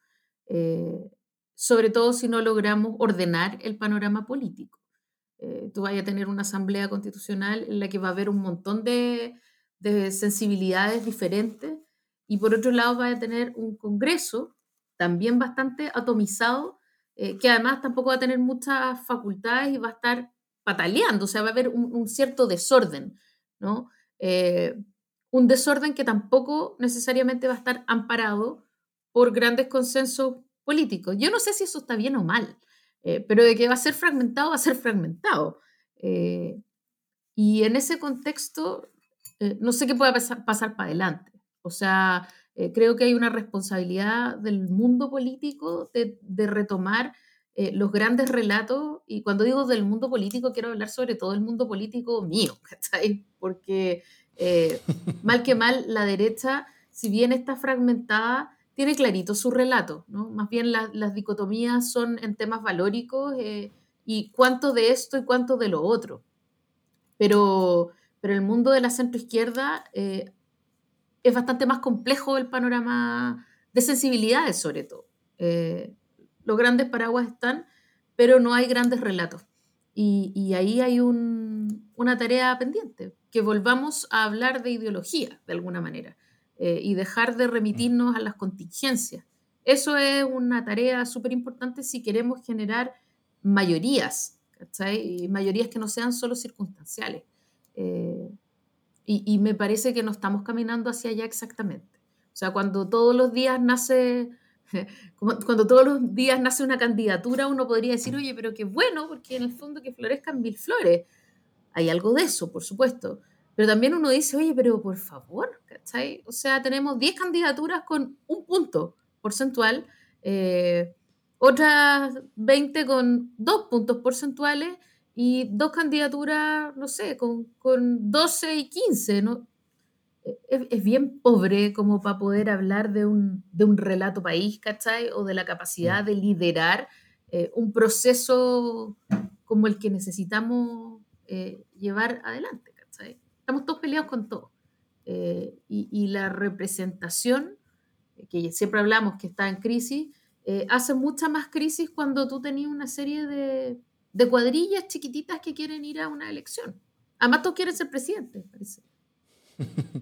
B: sobre todo si no logramos ordenar el panorama político. tú vayas a tener una asamblea constitucional en la que va a haber un montón de, de sensibilidades diferentes y por otro lado va a tener un Congreso también bastante atomizado, eh, que además tampoco va a tener muchas facultades y va a estar pataleando, o sea, va a haber un, cierto desorden, ¿no? Eh, un desorden que tampoco necesariamente va a estar amparado por grandes consensos políticos. Yo no sé si eso está bien o mal, eh, pero de que va a ser fragmentado, va a ser fragmentado. y en ese contexto, no sé qué pueda pasar, pasar para adelante. O sea, eh, creo que hay una responsabilidad del mundo político de, retomar eh, los grandes relatos, y cuando digo del mundo político, quiero hablar sobre todo el mundo político mío, Porque eh, mal que mal, la derecha, si bien está fragmentada, tiene clarito su relato, ¿no? Más bien las dicotomías son en temas valóricos y cuánto de esto y cuánto de lo otro. Pero, pero el mundo de la centroizquierda es bastante más complejo el panorama de sensibilidades, sobre todo. Eh, los grandes paraguas están, pero no hay grandes relatos. Y, ahí hay una tarea pendiente, que volvamos a hablar de ideología, de alguna manera, eh, y dejar de remitirnos a las contingencias. Eso es una tarea súper importante si queremos generar mayorías, ¿cachai? mayorías que no sean solo circunstanciales. Eh, y, me parece que no estamos caminando hacia allá exactamente. O sea, cuando todos los días nace, cuando todos los días nace una candidatura, uno podría decir, oye, pero qué bueno, porque en el fondo que florezcan mil flores. Hay algo de eso, por supuesto. Pero también uno dice, oye, pero por favor, ¿cachai? O sea, tenemos 10 candidaturas con un punto porcentual, eh, otras 20 con dos puntos porcentuales y dos candidaturas, no sé, con, con 12 y 15, ¿no? E, es, bien pobre como para poder hablar de un, de un, relato país, ¿cachai? O de la capacidad de liderar eh, un proceso como el que necesitamos eh, llevar adelante, ¿cachai? Estamos todos peleados con todo. Eh, y, y, la representación, que siempre hablamos que está en crisis, hace mucha más crisis cuando tú tenías una serie de de cuadrillas chiquititas que quieren ir a una elección. Además, todos quieren ser presidente, parece.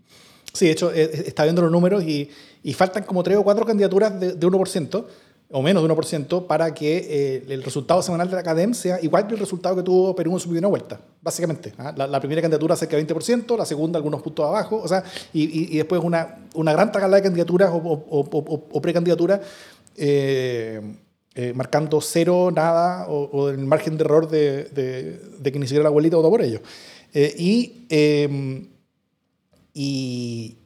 A: Sí, de hecho, eh, está viendo los números y, faltan como tres o cuatro candidaturas de, 1%, o menos de 1%, para que eh, el resultado semanal de la academia sea igual que el resultado que tuvo Perú en su primera vuelta, básicamente. ¿ah? La, primera candidatura cerca de 20%, la segunda algunos puntos abajo, o sea, y, después una, una gran tagala de candidaturas o, o, precandidaturas. Eh, marcando cero, nada, o, el margen de error de, de, que ni siquiera la abuelita votó por ellos. Eh, y, em, y,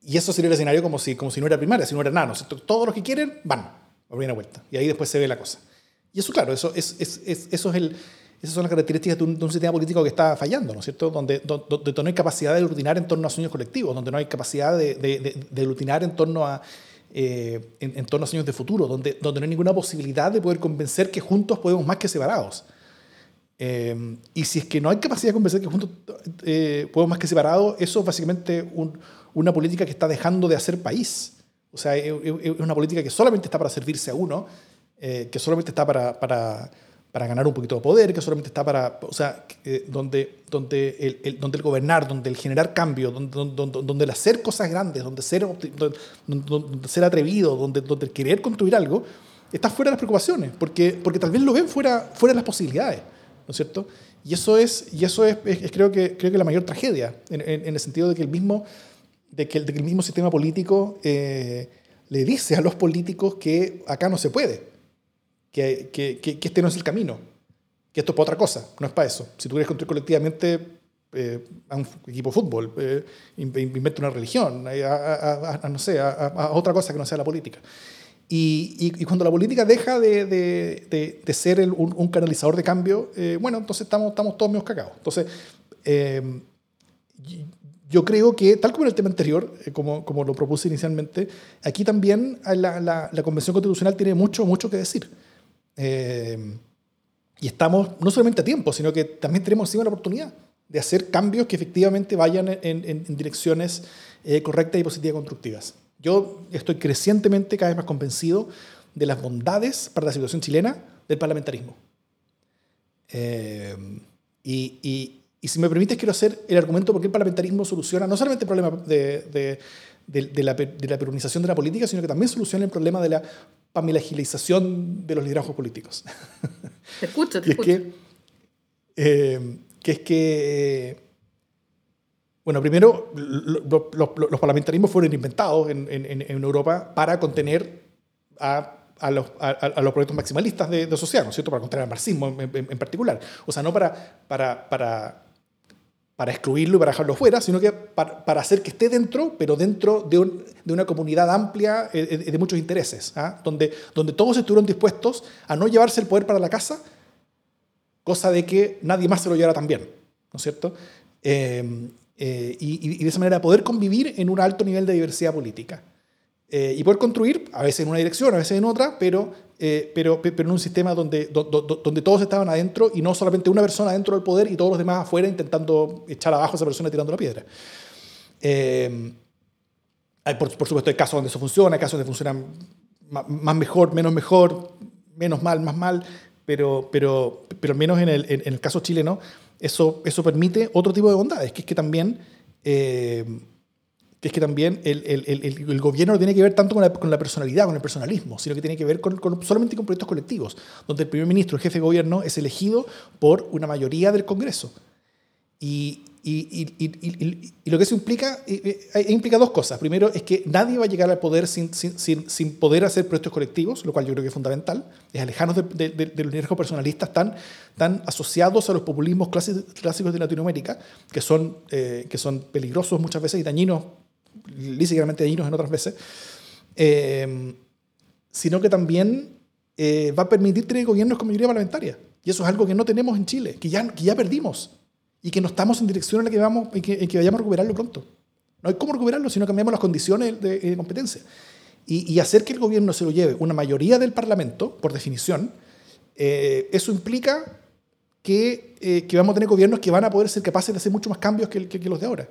A: y, eso sería el escenario como si, como si no era primaria, si no era nada. Todos los que quieren van a primera vuelta. Y ahí después se ve la cosa. Y eso, claro, eso es, es, es eso es el, esas son las características de un, sistema político que está fallando, ¿no es cierto? Donde, donde, no hay capacidad de aglutinar en torno a sueños colectivos, donde no hay capacidad de, de, de aglutinar en torno a, eh, en, torno a años de futuro, donde, donde no hay ninguna posibilidad de poder convencer que juntos podemos más que separados. Eh, y si es que no hay capacidad de convencer que juntos eh, podemos más que separados, eso es básicamente una política que está dejando de hacer país. O sea, es, una política que solamente está para servirse a uno, que solamente está para, para para ganar un poquito de poder, que solamente está para, o sea, eh, donde, donde, el, donde el gobernar, donde el generar cambio, donde, donde, el hacer cosas grandes, donde ser, donde, ser atrevido, donde, donde el querer construir algo, está fuera de las preocupaciones, porque, porque tal vez lo ven fuera, fuera de las posibilidades, ¿no es cierto? Y eso es, y eso es, creo, que, creo que la mayor tragedia, en, el sentido de que el mismo, de que, de el mismo sistema político eh, le dice a los políticos que acá no se puede que, que, que, este no es el camino, que esto es para otra cosa, no es para eso. Si tú quieres construir colectivamente eh, a un equipo de fútbol, eh, una religión, eh, a, no sé, a, otra cosa que no sea la política. Y, y, cuando la política deja de, de, de, ser el, un, canalizador de cambio, eh, bueno, entonces estamos, estamos todos medio cagados. Entonces, yo creo que, tal como en el tema anterior, como, como lo propuse inicialmente, aquí también la, la, la Convención Constitucional tiene mucho, mucho que decir. Eh, y estamos no solamente a tiempo, sino que también tenemos encima la oportunidad de hacer cambios que efectivamente vayan en, direcciones eh, correctas y positivas y constructivas. Yo estoy crecientemente cada vez más convencido de las bondades para la situación chilena del parlamentarismo. Eh, y, si me permites, quiero hacer el argumento por qué el parlamentarismo soluciona no solamente el problema de, la, peronización de la política, sino que también soluciona el problema de la pamilagilización de los liderazgos políticos.
B: Te escucho, te escucho.
A: Eh, que es que, bueno, primero, los parlamentarismos fueron inventados en, Europa para contener a, los, proyectos maximalistas de, de sociedad, ¿no es cierto? Para contener al marxismo en, particular. O sea, no para, para, para, para excluirlo y para dejarlo fuera, sino que para, hacer que esté dentro, pero dentro de, una comunidad amplia eh, eh, de, muchos intereses, ¿ah? donde, donde todos estuvieron dispuestos a no llevarse el poder para la casa, cosa de que nadie más se lo llevara también, ¿no es cierto? Eh, eh, y, de esa manera poder convivir en un alto nivel de diversidad política. Eh, y poder construir, a veces en una dirección, a veces en otra, pero, pero, pero en un sistema donde, donde todos estaban adentro y no solamente una persona dentro del poder y todos los demás afuera intentando echar abajo a esa persona tirando la piedra. hay, por, por, supuesto, hay casos donde eso funciona, hay casos donde funciona más mejor, menos mejor, menos mal, más mal, pero, pero, pero al menos en el, en el caso chileno, eso, eso permite otro tipo de bondades, que es que también, eh, que es que también el, el, el, gobierno no tiene que ver tanto con la, con la, personalidad, con el personalismo, sino que tiene que ver con, con, solamente con proyectos colectivos, donde el primer ministro, el jefe de gobierno, es elegido por una mayoría del Congreso. Y, y, y, y, lo que eso implica, implica dos cosas. Primero es que nadie va a llegar al poder sin, sin, sin, poder hacer proyectos colectivos, lo cual yo creo que es fundamental. Es alejarnos de, de, los riesgos personalistas tan, tan asociados a los populismos clásicos de Latinoamérica, que son, eh, que son peligrosos muchas veces y dañinos, lícitamente dañinos en otras veces, eh, sino que también eh, va a permitir tener gobiernos con mayoría parlamentaria. Y eso es algo que no tenemos en Chile, que ya, que ya perdimos y que no estamos en dirección en la que, vamos, en que, que vayamos a recuperarlo pronto. No hay cómo recuperarlo si no cambiamos las condiciones de, competencia. Y, hacer que el gobierno se lo lleve una mayoría del Parlamento, por definición, eh, eso implica que, eh, que, vamos a tener gobiernos que van a poder ser capaces de hacer mucho más cambios que, que, los de ahora.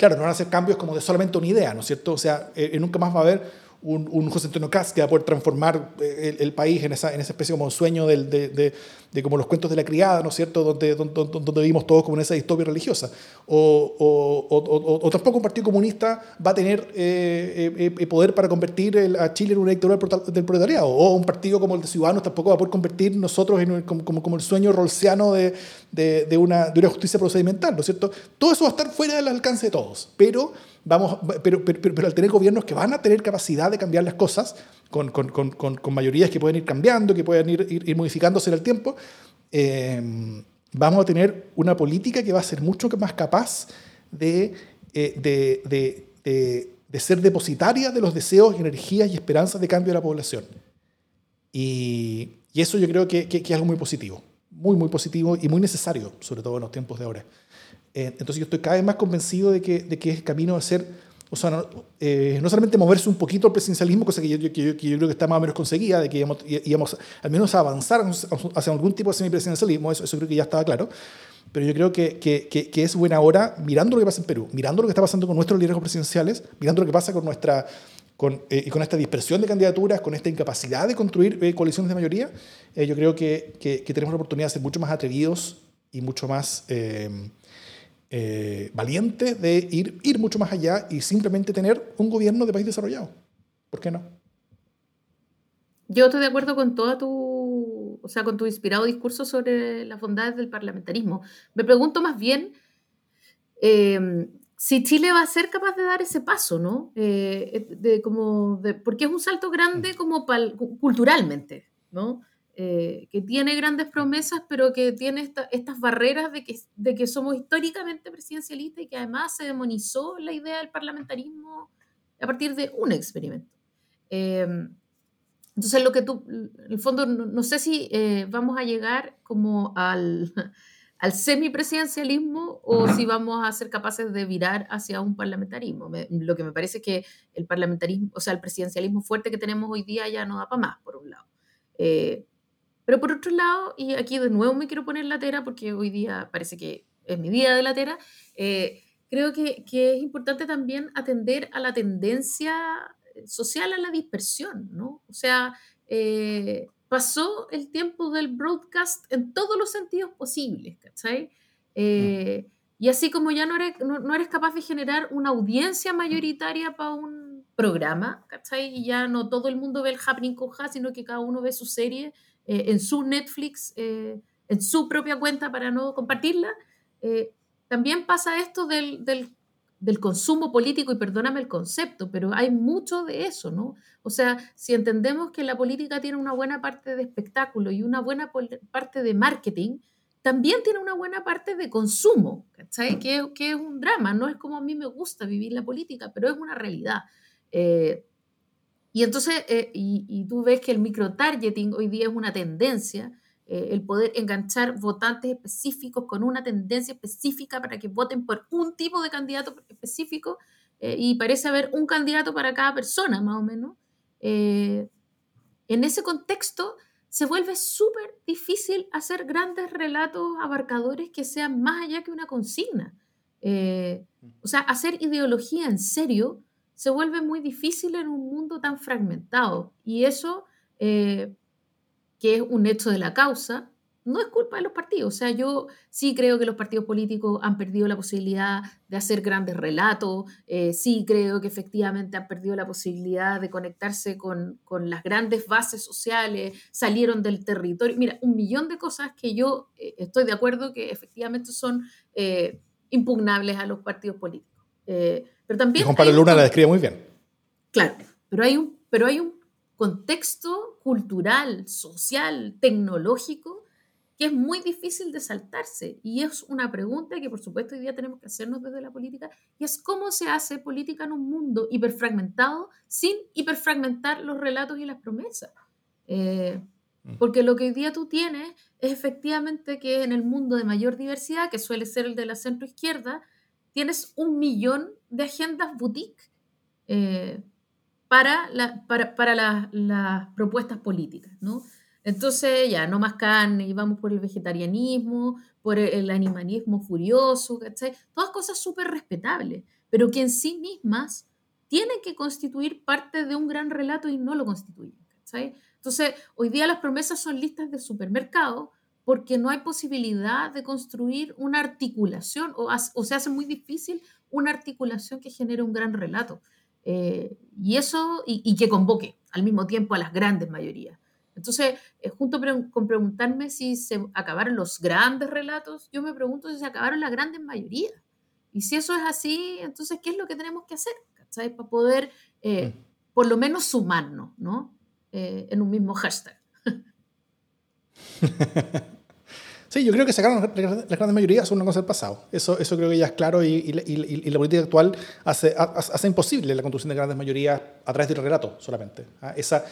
A: Claro, no van a ser cambios como de solamente una idea, ¿no es cierto? O sea, eh, nunca más va a haber un, un José Antonio Caz que va a poder transformar el, el país en esa, en esa especie como sueño del, de, de como los cuentos de la criada, ¿no es cierto?, donde, donde, donde vivimos todos como en esa distopia religiosa. O, o, o, tampoco un partido comunista va a tener eh, eh, eh, poder para convertir a Chile en una dictadura del proletariado. O un partido como el de Ciudadanos tampoco va a poder convertir nosotros en como, como, como el sueño rolseano de, de, de, una, de una justicia procedimental, ¿no es cierto? Todo eso va a estar fuera del alcance de todos, pero, vamos, pero, pero, pero, al tener gobiernos que van a tener capacidad de cambiar las cosas, con, con, con, con mayorías que pueden ir cambiando, que pueden ir, ir, modificándose en el tiempo, eh, vamos a tener una política que va a ser mucho más capaz de, eh, de, de, de, ser depositaria de los deseos, energías y esperanzas de cambio de la población. Y, y eso yo creo que, que, es algo muy positivo, muy, muy positivo y muy necesario, sobre todo en los tiempos de ahora. Eh, entonces yo estoy cada vez más convencido de que, de que es el camino a ser o sea, no, eh, no, solamente moverse un poquito el presidencialismo, cosa que yo, que yo, creo que está más o menos conseguida, de que íbamos, íbamos al menos a avanzar hacia algún tipo de semipresidencialismo, eso, eso creo que ya estaba claro, pero yo creo que, que, que, es buena hora, mirando lo que pasa en Perú, mirando lo que está pasando con nuestros liderazgos presidenciales, mirando lo que pasa con nuestra... Con, eh, y con esta dispersión de candidaturas, con esta incapacidad de construir eh, coaliciones de mayoría, yo creo que, tenemos la oportunidad de ser mucho más atrevidos y mucho más eh, valiente de ir, ir mucho más allá y simplemente tener un gobierno de país desarrollado. ¿Por qué no?
B: Yo estoy de acuerdo con toda tu, o sea, con tu inspirado discurso sobre las bondades del parlamentarismo. Me pregunto más bien em, si Chile va a ser capaz de dar ese paso, ¿no? Eh, de, como de, porque es un salto grande mm. como culturalmente, ¿no? Eh, que tiene grandes promesas, pero que tiene estas barreras de que, de que somos históricamente presidencialistas y que además se demonizó la idea del parlamentarismo a partir de un experimento. Em, entonces, lo que tú, en el fondo, no, sé si eh, vamos a llegar como al, al semipresidencialismo o si vamos a ser capaces de virar hacia un parlamentarismo. lo que me parece es que el parlamentarismo, o sea, el presidencialismo fuerte que tenemos hoy día ya no da para más, por un lado. Eh, pero por otro lado, y aquí de nuevo me quiero poner la tera porque hoy día parece que en mi vida de latera, eh, creo que, que, es importante también atender a la tendencia social a la dispersión, ¿no? O sea, eh, pasó el tiempo del broadcast en todos los sentidos posibles, ¿cachai? Eh, y así como ya no eres, no, eres capaz de generar una audiencia mayoritaria para un programa, ¿cachai? Y ya no todo el mundo ve el happening con sino que cada uno ve su serie eh, en su Netflix, en su propia cuenta para no compartirla. también pasa esto del, del del consumo político, y perdóname el concepto, pero hay mucho de eso, ¿no? O sea, si entendemos que la política tiene una buena parte de espectáculo y una buena parte de marketing, también tiene una buena parte de consumo, ¿cachai? Que, que es un drama, no es como a mí me gusta vivir la política, pero es una realidad. Eh, y entonces, eh, y, y, tú ves que el micro-targeting hoy día es una tendencia, eh, el poder enganchar votantes específicos con una tendencia específica para que voten por un tipo de candidato específico eh, y parece haber un candidato para cada persona, más o menos. Eh, en ese contexto se vuelve súper difícil hacer grandes relatos abarcadores que sean más allá que una consigna. o sea, hacer ideología en serio se vuelve muy difícil en un mundo tan fragmentado y eso que es un hecho de la causa, no es culpa de los partidos. O sea, yo sí creo que los partidos políticos han perdido la posibilidad de hacer grandes relatos, eh, sí creo que efectivamente han perdido la posibilidad de conectarse con, las grandes bases sociales, salieron del territorio. Mira, un millón de cosas que yo eh, estoy de acuerdo que efectivamente son eh, impugnables a los partidos políticos. Pero también...
A: Y Juan Pablo Luna la describe muy bien.
B: Claro, pero hay un, pero hay un contexto cultural, social, tecnológico, que es muy difícil de saltarse. Y es una pregunta que por supuesto hoy día tenemos que hacernos desde la política, y es cómo se hace política en un mundo hiperfragmentado sin hiperfragmentar los relatos y las promesas. Eh, mm. porque lo que hoy día tú tienes es efectivamente que en el mundo de mayor diversidad, que suele ser el de la centroizquierda, tienes un millón de agendas boutique. Eh, para, para, para las propuestas políticas, ¿no? Entonces, ya, no más carne, y vamos por el vegetarianismo, por el, animalismo furioso, ¿cachai? Todas cosas súper respetables, pero que en sí mismas tienen que constituir parte de un gran relato y no lo constituyen, ¿cachai? Entonces, hoy día las promesas son listas de supermercado porque no hay posibilidad de construir una articulación o, o se hace muy difícil una articulación que genere un gran relato. Eh, y eso, y, que convoque al mismo tiempo a las grandes mayorías. Entonces, eh, junto con preguntarme si se acabaron los grandes relatos, yo me pregunto si se acabaron las grandes mayorías. Y si eso es así, entonces, ¿qué es lo que tenemos que hacer? ¿sabes? Para poder, eh, mm. por lo menos, sumarnos, ¿no? en un mismo hashtag.
A: Sí, yo creo que sacaron las grandes mayorías son una cosa del pasado. Eso, eso creo que ya es claro y, la política actual hace, hace, imposible la construcción de grandes mayorías a través del relato solamente. ¿ah? Esa,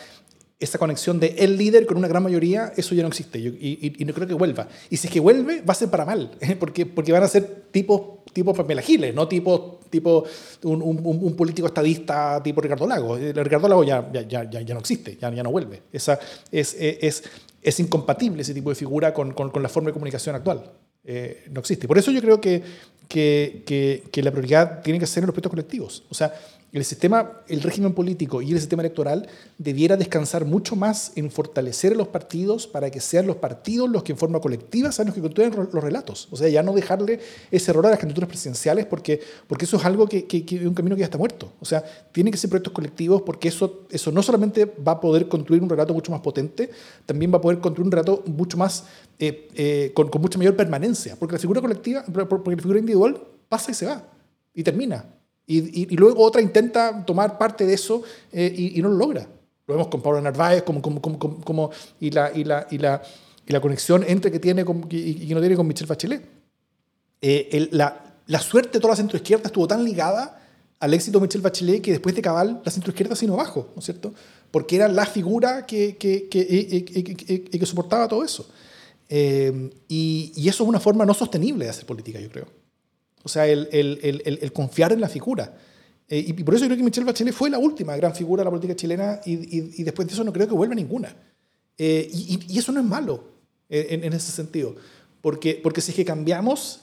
A: esa conexión de el líder con una gran mayoría, eso ya no existe y, no creo que vuelva. Y si es que vuelve, va a ser para mal, ¿eh? porque, porque van a ser tipos tipo Pamela Giles, no tipo, tipo un, un, político estadista tipo Ricardo Lago. Eh, Ricardo Lago ya, ya, ya, ya no existe, ya, ya no vuelve. Esa, es, es, es incompatible ese tipo de figura con, con, con la forma de comunicación actual. Eh, no existe. Por eso yo creo que, que, que, que, la prioridad tiene que ser en los proyectos colectivos. O sea, el sistema, el régimen político y el sistema electoral debiera descansar mucho más en fortalecer a los partidos para que sean los partidos los que en forma colectiva sean los que construyan los relatos. O sea, ya no dejarle ese error a las candidaturas presidenciales porque, porque eso es algo que, que, que, un camino que ya está muerto. O sea, tienen que ser proyectos colectivos porque eso, eso no solamente va a poder construir un relato mucho más potente, también va a poder construir un relato mucho más, eh, eh, con, con mucha mayor permanencia. Porque la figura colectiva, porque la figura individual pasa y se va y termina. Y, luego otra intenta tomar parte de eso eh, y, no lo logra. Lo vemos con Pablo Narváez como, como, como, como y, la, y, la, y, la, y la conexión entre que tiene y que no tiene con Michel Bachelet. Eh, la, la, suerte de toda la centroizquierda estuvo tan ligada al éxito de Michel Bachelet que después de Cabal la centroizquierda se vino abajo, ¿no es cierto? Porque era la figura que, que, que, que soportaba todo eso. Eh, y, y, eso es una forma no sostenible de hacer política, yo creo. O sea, el, confiar en la figura. Eh, y por eso creo que Michelle Bachelet fue la última gran figura de la política chilena y, después de eso no creo que vuelva ninguna. Eh, y, eso no es malo eh, en, ese sentido, Porque, porque si es que cambiamos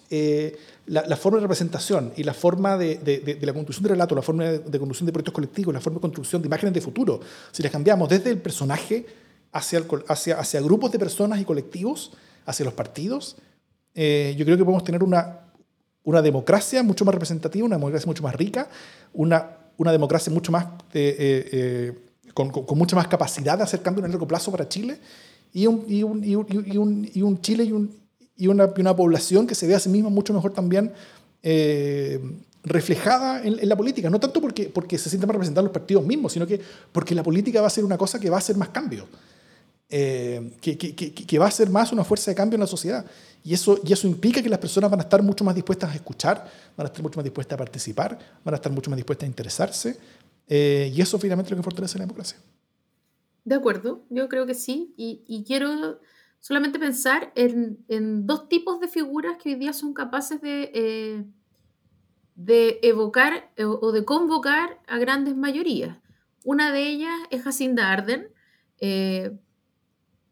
A: la, forma de representación y la forma de, la construcción de relato, la forma de, construcción de proyectos colectivos, la forma de construcción de imágenes de futuro, si las cambiamos desde el personaje hacia, hacia, grupos de personas y colectivos, hacia los partidos, yo creo que podemos tener una, una democracia mucho más representativa, una democracia mucho más rica, una, una democracia mucho más eh, con, con, mucha más capacidad de hacer cambios en el largo plazo para Chile y un, y un, y un, y un Chile y un, y una, una, población que se ve a sí misma mucho mejor también eh, reflejada en, la política. No tanto porque, porque se sienten más representados los partidos mismos, sino que porque la política va a ser una cosa que va a hacer más cambio. Eh, que, que, que, va a ser más una fuerza de cambio en la sociedad. Y eso, y eso implica que las personas van a estar mucho más dispuestas a escuchar, van a estar mucho más dispuestas a participar, van a estar mucho más dispuestas a interesarse. Eh, y eso finalmente es lo que fortalece la democracia.
B: De acuerdo, yo creo que sí. Y, y quiero solamente pensar en, en, dos tipos de figuras que hoy día son capaces de, eh, de evocar eh, o de convocar a grandes mayorías. Una de ellas es Jacinda Arden, eh,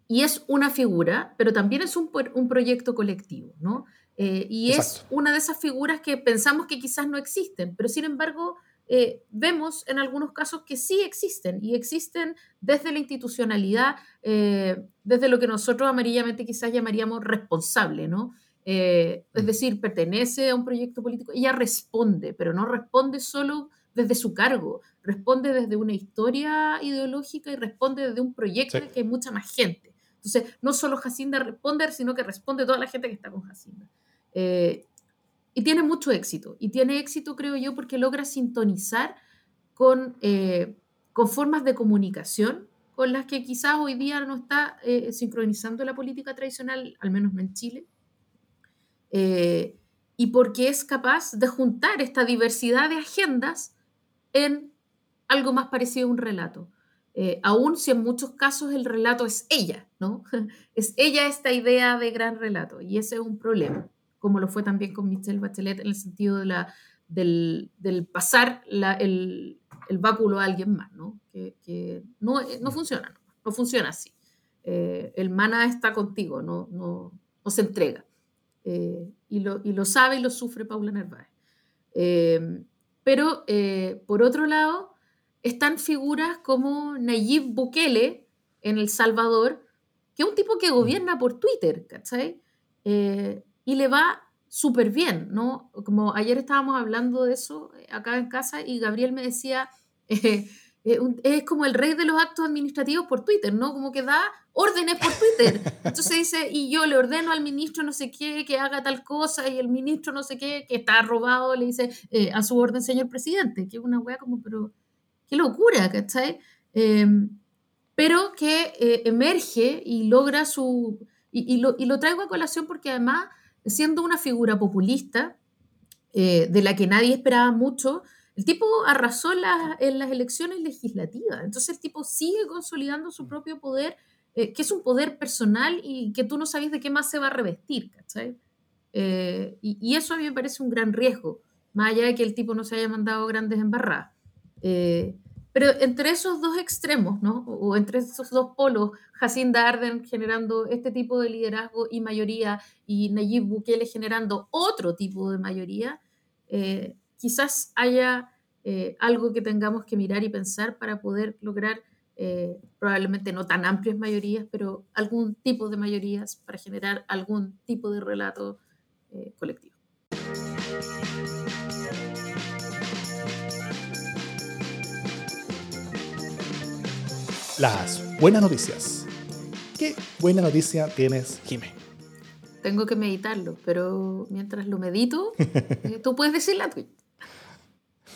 B: y es una figura, pero también es un, un proyecto colectivo, ¿no? y es una de esas figuras que pensamos que quizás no existen, pero sin embargo eh, vemos en algunos casos que sí existen y existen desde la institucionalidad, eh, desde lo que nosotros amarillamente quizás llamaríamos responsable, ¿no? Eh, es decir, pertenece a un proyecto político, ella responde, pero no responde solo desde su cargo, responde desde una historia ideológica y responde desde un proyecto que hay mucha más gente. Entonces, no solo Jacinda responde, sino que responde toda la gente que está con Jacinda. Y tiene mucho éxito. Y tiene éxito, creo yo, porque logra sintonizar con, eh, con formas de comunicación con las que quizás hoy día no está eh, sincronizando la política tradicional, al menos no en Chile. Eh, y porque es capaz de juntar esta diversidad de agendas en algo más parecido a un relato. Aún si en muchos casos el relato es ella, ¿no? Es ella esta idea de gran relato y ese es un problema como lo fue también con Michelle Bachelet en el sentido de la, del, del pasar la, el, el, báculo a alguien más, ¿no? Que, que no, no, funciona, no, funciona así. Eh, el mana está contigo, no, no, no se entrega. Eh, y, lo, y, lo, sabe y lo sufre Paula Narváez. Eh, pero, por otro lado, están figuras como Nayib Bukele en El Salvador, que es un tipo que gobierna por Twitter, ¿cachai? y le va súper bien, ¿no? Como ayer estábamos hablando de eso eh, acá en casa y Gabriel me decía, eh, eh, es como el rey de los actos administrativos por Twitter, ¿no? Como que da órdenes por Twitter. Entonces dice, y yo le ordeno al ministro no sé qué que haga tal cosa y el ministro no sé qué que está robado le dice a su orden, señor presidente, que es una wea como, pero qué locura, ¿cachai? Em, pero que emerge y logra su... Y, lo, y lo traigo a colación porque además siendo una figura populista, eh, de la que nadie esperaba mucho, el tipo arrasó en las, elecciones legislativas. Entonces el tipo sigue consolidando su propio poder, eh, que es un poder personal y que tú no sabes de qué más se va a revestir, ¿cachai? Eh, y, eso a mí me parece un gran riesgo, más allá de que el tipo no se haya mandado grandes embarradas. Pero entre esos dos extremos, ¿no? O entre esos dos polos, Jacinda Arden generando este tipo de liderazgo y mayoría y Nayib Bukele generando otro tipo de mayoría, eh, quizás haya eh, algo que tengamos que mirar y pensar para poder lograr eh, probablemente no tan amplias mayorías, pero algún tipo de mayorías para generar algún tipo de relato colectivo.
A: Las buenas noticias. ¿Qué buena noticia tienes, Jimé?
B: Tengo que meditarlo, pero mientras lo medito, eh, tú puedes decir la tuya.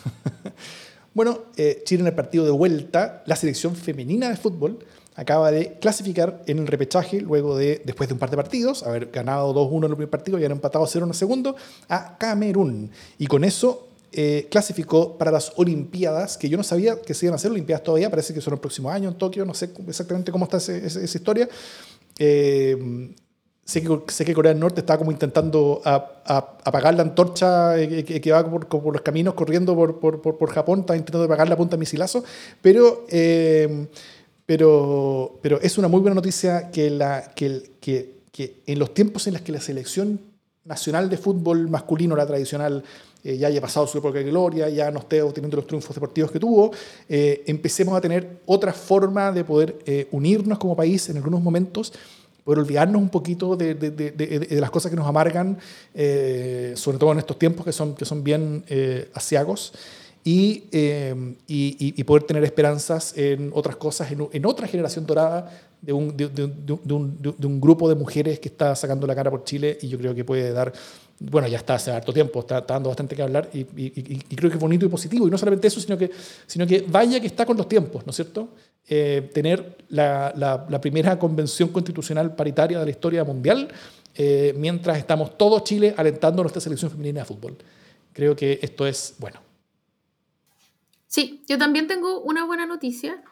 A: bueno, eh, Chile en el partido de vuelta, la selección femenina de fútbol acaba de clasificar en el repechaje luego de, después de un par de partidos, haber ganado 2-1 en el primer partido y haber empatado 0 en el segundo, a Camerún. Y con eso eh, clasificó para las Olimpiadas, que yo no sabía que se iban a hacer Olimpiadas todavía, parece que son el próximo año en Tokio, no sé exactamente cómo está esa historia. Eh, sé, que, sé que Corea del Norte está como intentando apagar la antorcha eh, que, va por, los caminos corriendo por, por, por, Japón, está intentando apagar la punta de misilazo, pero, pero, pero es una muy buena noticia que, la, que, que que en los tiempos en los que la selección nacional de fútbol masculino, la tradicional, eh, ya haya pasado su época de gloria, ya no esté obteniendo los triunfos deportivos que tuvo, eh, empecemos a tener otra forma de poder eh, unirnos como país en algunos momentos, poder olvidarnos un poquito de, las cosas que nos amargan, sobre todo en estos tiempos que son, bien asiagos. Y, y, poder tener esperanzas en otras cosas, en, otra generación dorada de, un, grupo de mujeres que está sacando la cara por Chile y yo creo que puede dar, bueno, ya está hace harto tiempo, está, dando bastante que hablar y, creo que es bonito y positivo. Y no solamente eso, sino que, sino que vaya que está con los tiempos, ¿no es cierto? Eh, tener la, la, primera convención constitucional paritaria de la historia mundial eh, mientras estamos todo Chile alentando nuestra selección femenina de fútbol. Creo que esto es bueno.
B: Sí, yo también tengo una buena noticia.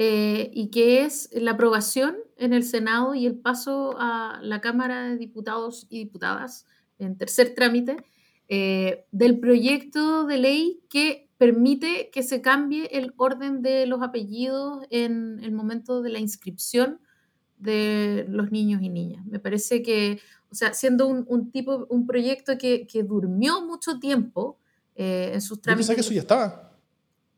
B: Eh, y que es la aprobación en el Senado y el paso a la Cámara de Diputados y Diputadas en tercer trámite eh, del proyecto de ley que permite que se cambie el orden de los apellidos en el momento de la inscripción de los niños y niñas. Me parece que, o sea, siendo un, tipo, un proyecto que, que durmió mucho tiempo eh, en sus trámites.
A: Yo que eso ya estaba.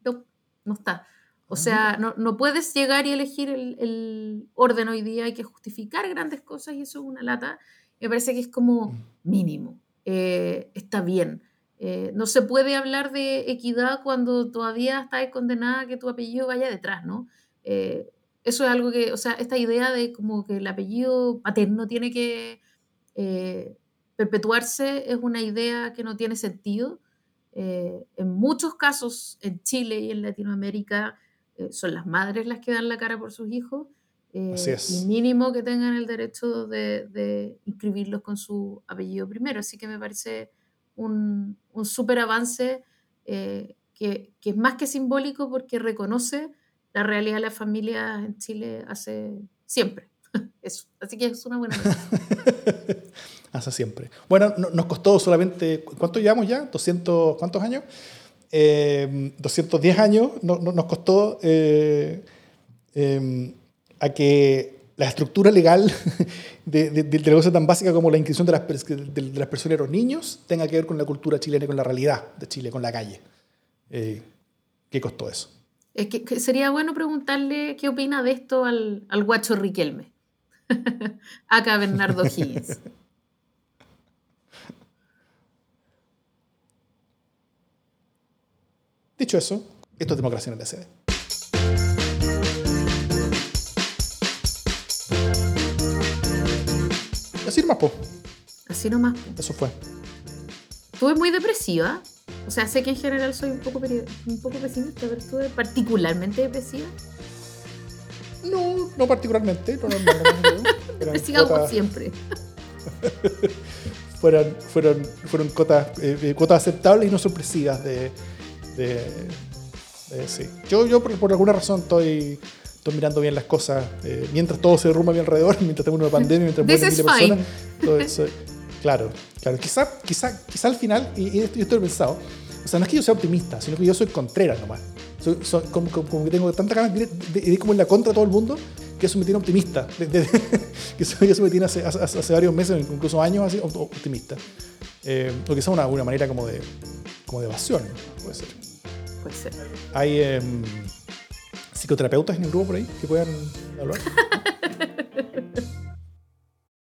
B: No, no está. O sea, no, puedes llegar y elegir el, orden hoy día, hay que justificar grandes cosas y eso es una lata. Me parece que es como mm. mínimo, eh, está bien. Eh, no se puede hablar de equidad cuando todavía estás condenada a que tu apellido vaya detrás, ¿no? Eh, eso es algo que, o sea, esta idea de como que el apellido paterno tiene que perpetuarse es una idea que no tiene sentido. en muchos casos en Chile y en Latinoamérica, eh, son las madres las que dan la cara por sus hijos. Eh, y mínimo que tengan el derecho de, inscribirlos con su apellido primero. Así que me parece un, un súper avance eh, que, que, es más que simbólico porque reconoce la realidad de las familias en Chile hace siempre. Eso. Así que es una buena
A: hace siempre. Bueno, nos costó solamente, ¿cuánto llevamos ya? 200, ¿cuántos años? 210 em, años no, nos costó eh, em, a que la estructura legal de, de, de, cosa tan básica como la inscripción de las, de, las personas y los niños tenga que ver con la cultura chilena y con la realidad de Chile, con la calle. Eh, ¿Qué costó eso?
B: Es que, sería bueno preguntarle qué opina de esto al, al guacho Riquelme. Acá Bernardo Higgins.
A: Dicho eso, esto es democracia en el SD. Así nomás, po.
B: Así nomás.
A: Eso fue.
B: Estuve muy depresiva. O sea, sé que en general soy un poco, un poco pesimista, pero estuve particularmente depresiva.
A: No, no particularmente. No, no, no,
B: depresiva como siempre.
A: fueron, fueron, fueron cotas, eh, eh, cuotas aceptables y no sorpresivas de, sí. Yo, yo por, alguna razón estoy, estoy mirando bien las cosas. Eh, mientras todo se derrumba a mi alrededor, mientras tengo una pandemia, mientras mueren miles personas. claro, claro. Quizá, quizá, quizá al final, y, y esto, estoy pensado, o sea, no es que yo sea optimista, sino que yo soy contreras nomás. Soy, como, como, que tengo tanta ganas de, ir como en la contra de todo el mundo que eso me tiene optimista. que eso, me tiene hace, hace, varios meses, incluso años, así, optimista. Eh, o quizá una, una manera como de, como de evasión, puede ser.
B: Puede ser.
A: Hay em, psicoterapeutas en el grupo por ahí que puedan hablar.